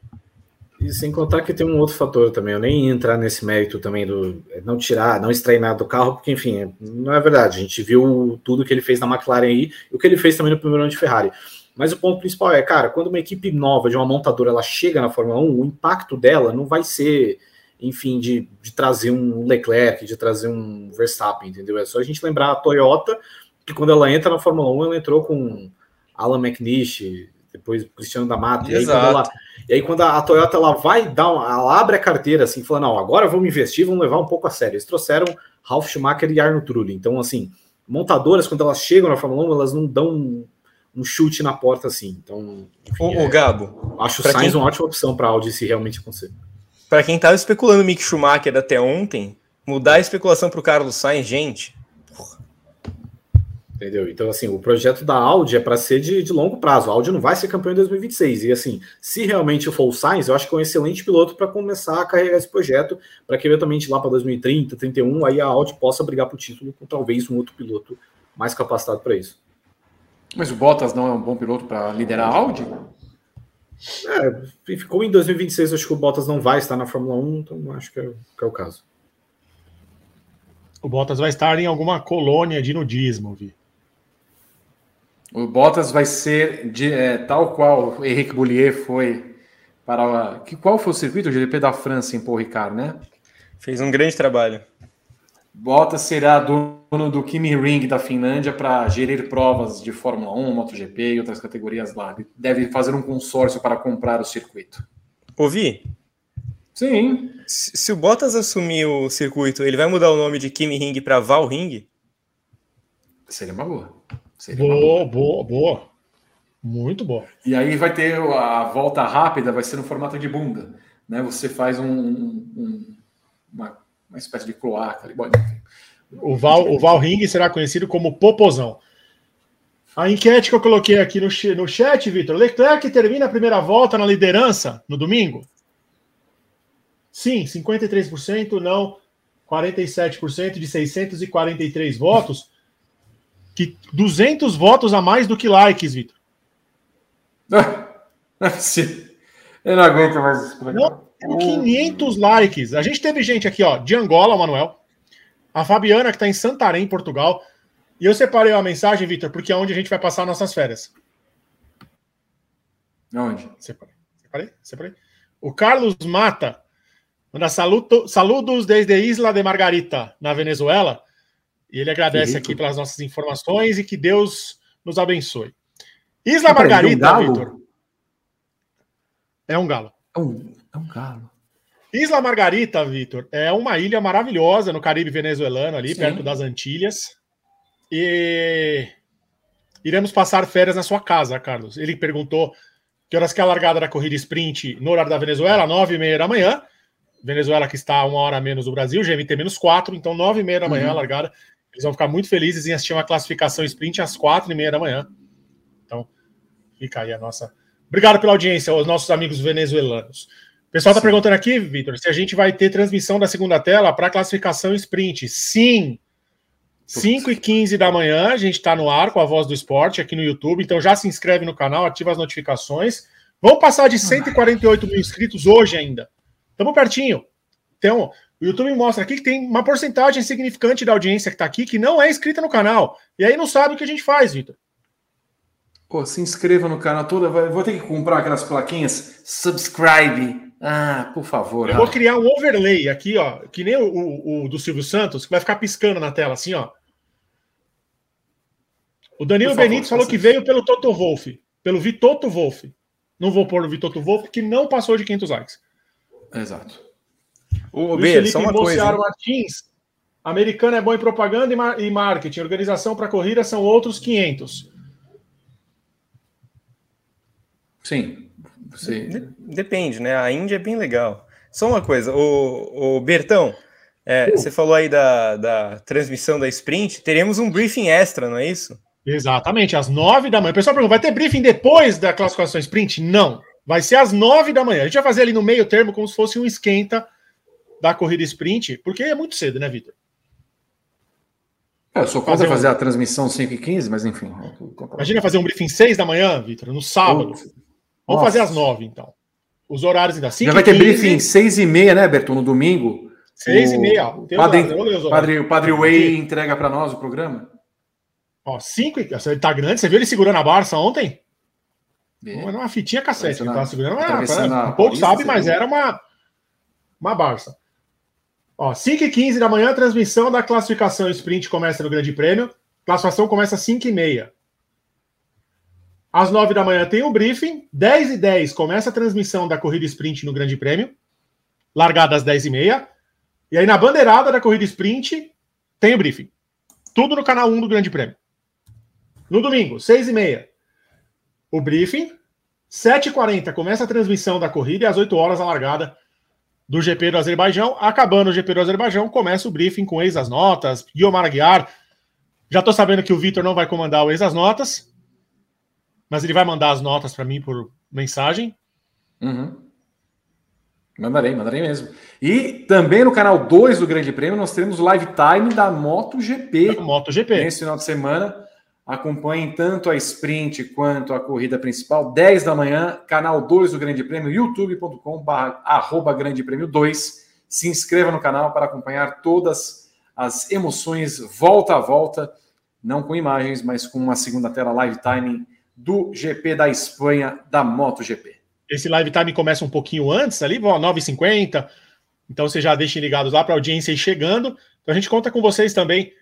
B: E sem contar que tem um outro fator também, eu nem entrar nesse mérito também do é, não tirar, não extrair nada do carro, porque enfim, é, não é verdade. A gente viu tudo que ele fez na McLaren aí e o que ele fez também no primeiro ano de Ferrari. Mas o ponto principal é, cara, quando uma equipe nova de uma montadora ela chega na Fórmula 1, o impacto dela não vai ser, enfim, de, de trazer um Leclerc, de trazer um Verstappen, entendeu? É só a gente lembrar a Toyota, que quando ela entra na Fórmula 1, ela entrou com Alan McNish, depois Cristiano da Mata, e aí, ela, e aí quando a, Toyota ela vai dar, uma, ela abre a carteira assim, falando, não, agora vamos investir, vamos levar um pouco a sério. Eles trouxeram Ralf Schumacher e Arno Trulli, então assim, montadoras quando elas chegam na Fórmula 1, elas não dão um, chute na porta assim, então...
C: Enfim, o, é, o Gabo...
B: Acho o Sainz quem... uma ótima opção para Audi se realmente acontecer.
C: Para quem estava especulando Mick Schumacher até ontem, mudar a especulação para o Carlos Sainz, gente. Porra.
B: Entendeu? Então, assim, o projeto da Audi é para ser de, de, longo prazo. A Audi não vai ser campeão em 2026. E, assim, se realmente for o Sainz, eu acho que é um excelente piloto para começar a carregar esse projeto, para que eventualmente lá para 2030, 2031, aí a Audi possa brigar por título com talvez um outro piloto mais capacitado para isso.
A: Mas o Bottas não é um bom piloto para liderar a Audi?
B: É, ficou em 2026, acho que o Bottas não vai estar na Fórmula 1, então acho que é, que é o caso.
D: O Bottas vai estar em alguma colônia de nudismo, Vi.
A: O Bottas vai ser de, é, tal qual o Henrique Boulier foi para. Que, qual foi o circuito? O GP da França em Paul Ricard, né?
C: Fez um grande trabalho.
A: Bottas será dono do Kimi Ring da Finlândia para gerir provas de Fórmula 1, MotoGP e outras categorias lá. Deve fazer um consórcio para comprar o circuito.
C: Ouvi?
A: Sim.
C: Se, se o Bottas assumir o circuito, ele vai mudar o nome de Kimi Ring para Val Ring?
A: Seria uma boa.
D: Seria boa, uma boa, boa, boa. Muito boa.
A: E aí vai ter a volta rápida, vai ser no formato de bunda. Né? Você faz um, um, uma uma espécie de cloaca ali. Bom,
D: o Val, o Val Ring será conhecido como Popozão. A enquete que eu coloquei aqui no, no chat, Vitor. Leclerc termina a primeira volta na liderança no domingo? Sim, 53%, não 47% de 643 votos. Que 200 votos a mais do que likes, Vitor. <laughs>
A: Eu não aguento mais isso.
D: Não, 500 likes. A gente teve gente aqui, ó, de Angola, Manuel. A Fabiana, que está em Santarém, Portugal. E eu separei uma mensagem, Vitor, porque é onde a gente vai passar nossas férias.
A: Onde?
D: Separei. Separei? Separei. O Carlos Mata manda saludo, saludos desde Isla de Margarita, na Venezuela. E ele agradece aqui pelas nossas informações e que Deus nos abençoe. Isla Margarita, um Vitor. É um galo.
A: É um, é um galo.
D: Isla Margarita, Vitor, é uma ilha maravilhosa no Caribe venezuelano, ali Sim. perto das Antilhas. E iremos passar férias na sua casa, Carlos. Ele perguntou que horas que é a largada da corrida sprint no horário da Venezuela, nove e meia da manhã. Venezuela que está uma hora menos do Brasil, GMT menos quatro, então nove e meia da manhã uhum. a largada. Eles vão ficar muito felizes em assistir uma classificação sprint às quatro e meia da manhã. Então, fica aí a nossa. Obrigado pela audiência, aos nossos amigos venezuelanos. O pessoal está perguntando aqui, Vitor, se a gente vai ter transmissão da segunda tela para classificação sprint. Sim! 5 e 15 da manhã, a gente está no ar com a voz do esporte aqui no YouTube. Então já se inscreve no canal, ativa as notificações. Vamos passar de 148 mil inscritos hoje ainda. Estamos pertinho. Então, o YouTube mostra aqui que tem uma porcentagem significante da audiência que está aqui que não é inscrita no canal. E aí não sabe o que a gente faz, Vitor.
A: Pô, se inscreva no canal toda. Vou ter que comprar aquelas plaquinhas. Subscribe. Ah, por favor.
D: Eu vou criar um overlay aqui, ó, que nem o, o, o, do Silvio Santos, que vai ficar piscando na tela, assim, ó. O Danilo Benítez falou que veio pelo Toto Wolff, pelo Vitoto Wolff. Não vou pôr o Vitoto Wolff, que não passou de 500 likes.
A: Exato.
D: O B, só uma coisa. Martins, americano é bom em propaganda e, marketing. Organização para corrida são outros 500.
A: Sim.
C: Você... Depende, né? A Índia é bem legal. Só uma coisa, o, o Bertão, é, uh. você falou aí da, da transmissão da sprint, teremos um briefing extra, não é isso?
D: Exatamente, às nove da manhã. O pessoal pergunta, vai ter briefing depois da classificação sprint? Não, vai ser às nove da manhã. A gente vai fazer ali no meio termo como se fosse um esquenta da corrida sprint, porque é muito cedo, né, Vitor?
A: É, eu sou contra fazer, fazer um... a transmissão 5 e 15, mas enfim.
D: Imagina fazer um briefing 6 da manhã, Vitor, no sábado. Vamos Nossa. fazer às nove, então. Os horários ainda.
A: Já vai ter 15, briefing seis e meia, né, Berton, no domingo?
D: Seis o... e meia.
A: Padre, padre, o Padre Way entrega para nós o programa.
D: Ó, cinco e... Ele tá grande. Você viu ele segurando a Barça ontem? É. Uma, uma fitinha cassete. Ele tava segurando. Ah, um pouco sabe, mas era uma, uma Barça. Ó, 5 e 15 da manhã, transmissão da classificação sprint começa no Grande Prêmio. Classificação começa às 5 e meia. Às 9 da manhã tem o briefing. 10 e 10 começa a transmissão da corrida sprint no Grande Prêmio. Largada às 10 e meia. E aí na bandeirada da corrida sprint tem o briefing. Tudo no canal 1 do Grande Prêmio. No domingo, 6 e meia, o briefing. 7h40 começa a transmissão da corrida e às 8 horas a largada do GP do Azerbaijão. Acabando o GP do Azerbaijão, começa o briefing com ex as notas, Guilherme Aguiar. Já estou sabendo que o Vitor não vai comandar o ex as notas, mas ele vai mandar as notas para mim por mensagem.
A: Uhum. Mandarei, mandarei mesmo. E também no canal 2 do Grande Prêmio nós teremos o live time da MotoGP.
D: MotoGP.
A: Nesse final de semana. Acompanhem tanto a sprint quanto a corrida principal, 10 da manhã, canal 2 do Grande Prêmio, youtube.com/arroba Grande Prêmio 2. Se inscreva no canal para acompanhar todas as emoções volta a volta, não com imagens, mas com uma segunda tela live timing do GP da Espanha da MotoGP.
D: Esse live time começa um pouquinho antes, ali, 9h50. Então vocês já deixem ligados lá para a audiência ir chegando. Então a gente conta com vocês também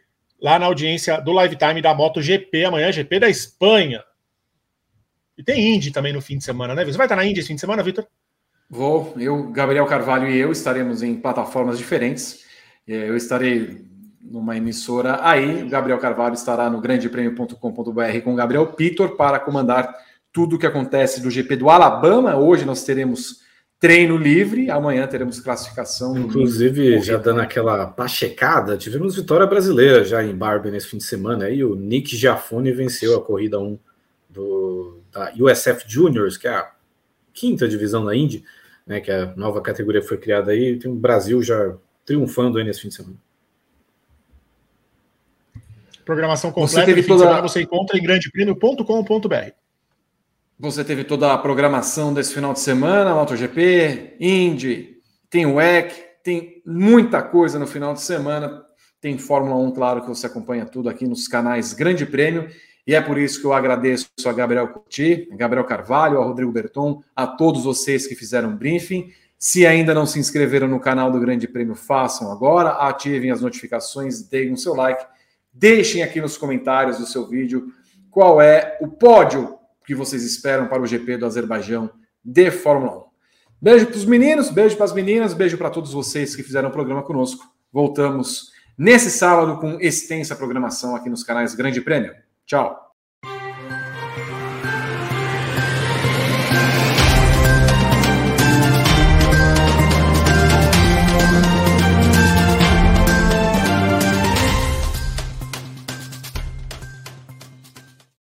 D: lá na audiência do Live Time da MotoGP amanhã, GP da Espanha. E tem Indy também no fim de semana, né? Você vai estar na Indy esse fim de semana, Vitor?
A: Vou. Eu, Gabriel Carvalho e eu estaremos em plataformas diferentes. É, eu estarei numa emissora aí. O Gabriel Carvalho estará no grandepremio.com.br com o Gabriel Pitor para comandar tudo o que acontece do GP do Alabama. Hoje nós teremos treino livre. Amanhã teremos classificação.
B: Inclusive, já dando aquela pachecada, tivemos vitória brasileira já em Barbie nesse fim de semana. Aí o Nick Giafone venceu a corrida 1 do, da USF Juniors, que é a quinta divisão da Indy, né, que é a nova categoria foi criada aí. Tem o Brasil já triunfando aí nesse fim de semana.
D: Programação completa você teve toda... semana você encontra em grandepremio.com.br.
A: Você teve toda a programação desse final de semana, MotoGP, Indy, tem o WEC, tem muita coisa no final de semana. Tem Fórmula 1, claro, que você acompanha tudo aqui nos canais Grande Prêmio. E é por isso que eu agradeço a Gabriel Curti, a Gabriel Carvalho, a Rodrigo Berton, a todos vocês que fizeram um briefing. Se ainda não se inscreveram no canal do Grande Prêmio, façam agora, ativem as notificações, deem o seu like, deixem aqui nos comentários do seu vídeo qual é o pódio que vocês esperam para o GP do Azerbaijão de Fórmula 1. Beijo para os meninos, beijo para as meninas, beijo para todos vocês que fizeram o programa conosco. Voltamos nesse sábado com extensa programação aqui nos canais Grande Prêmio. Tchau.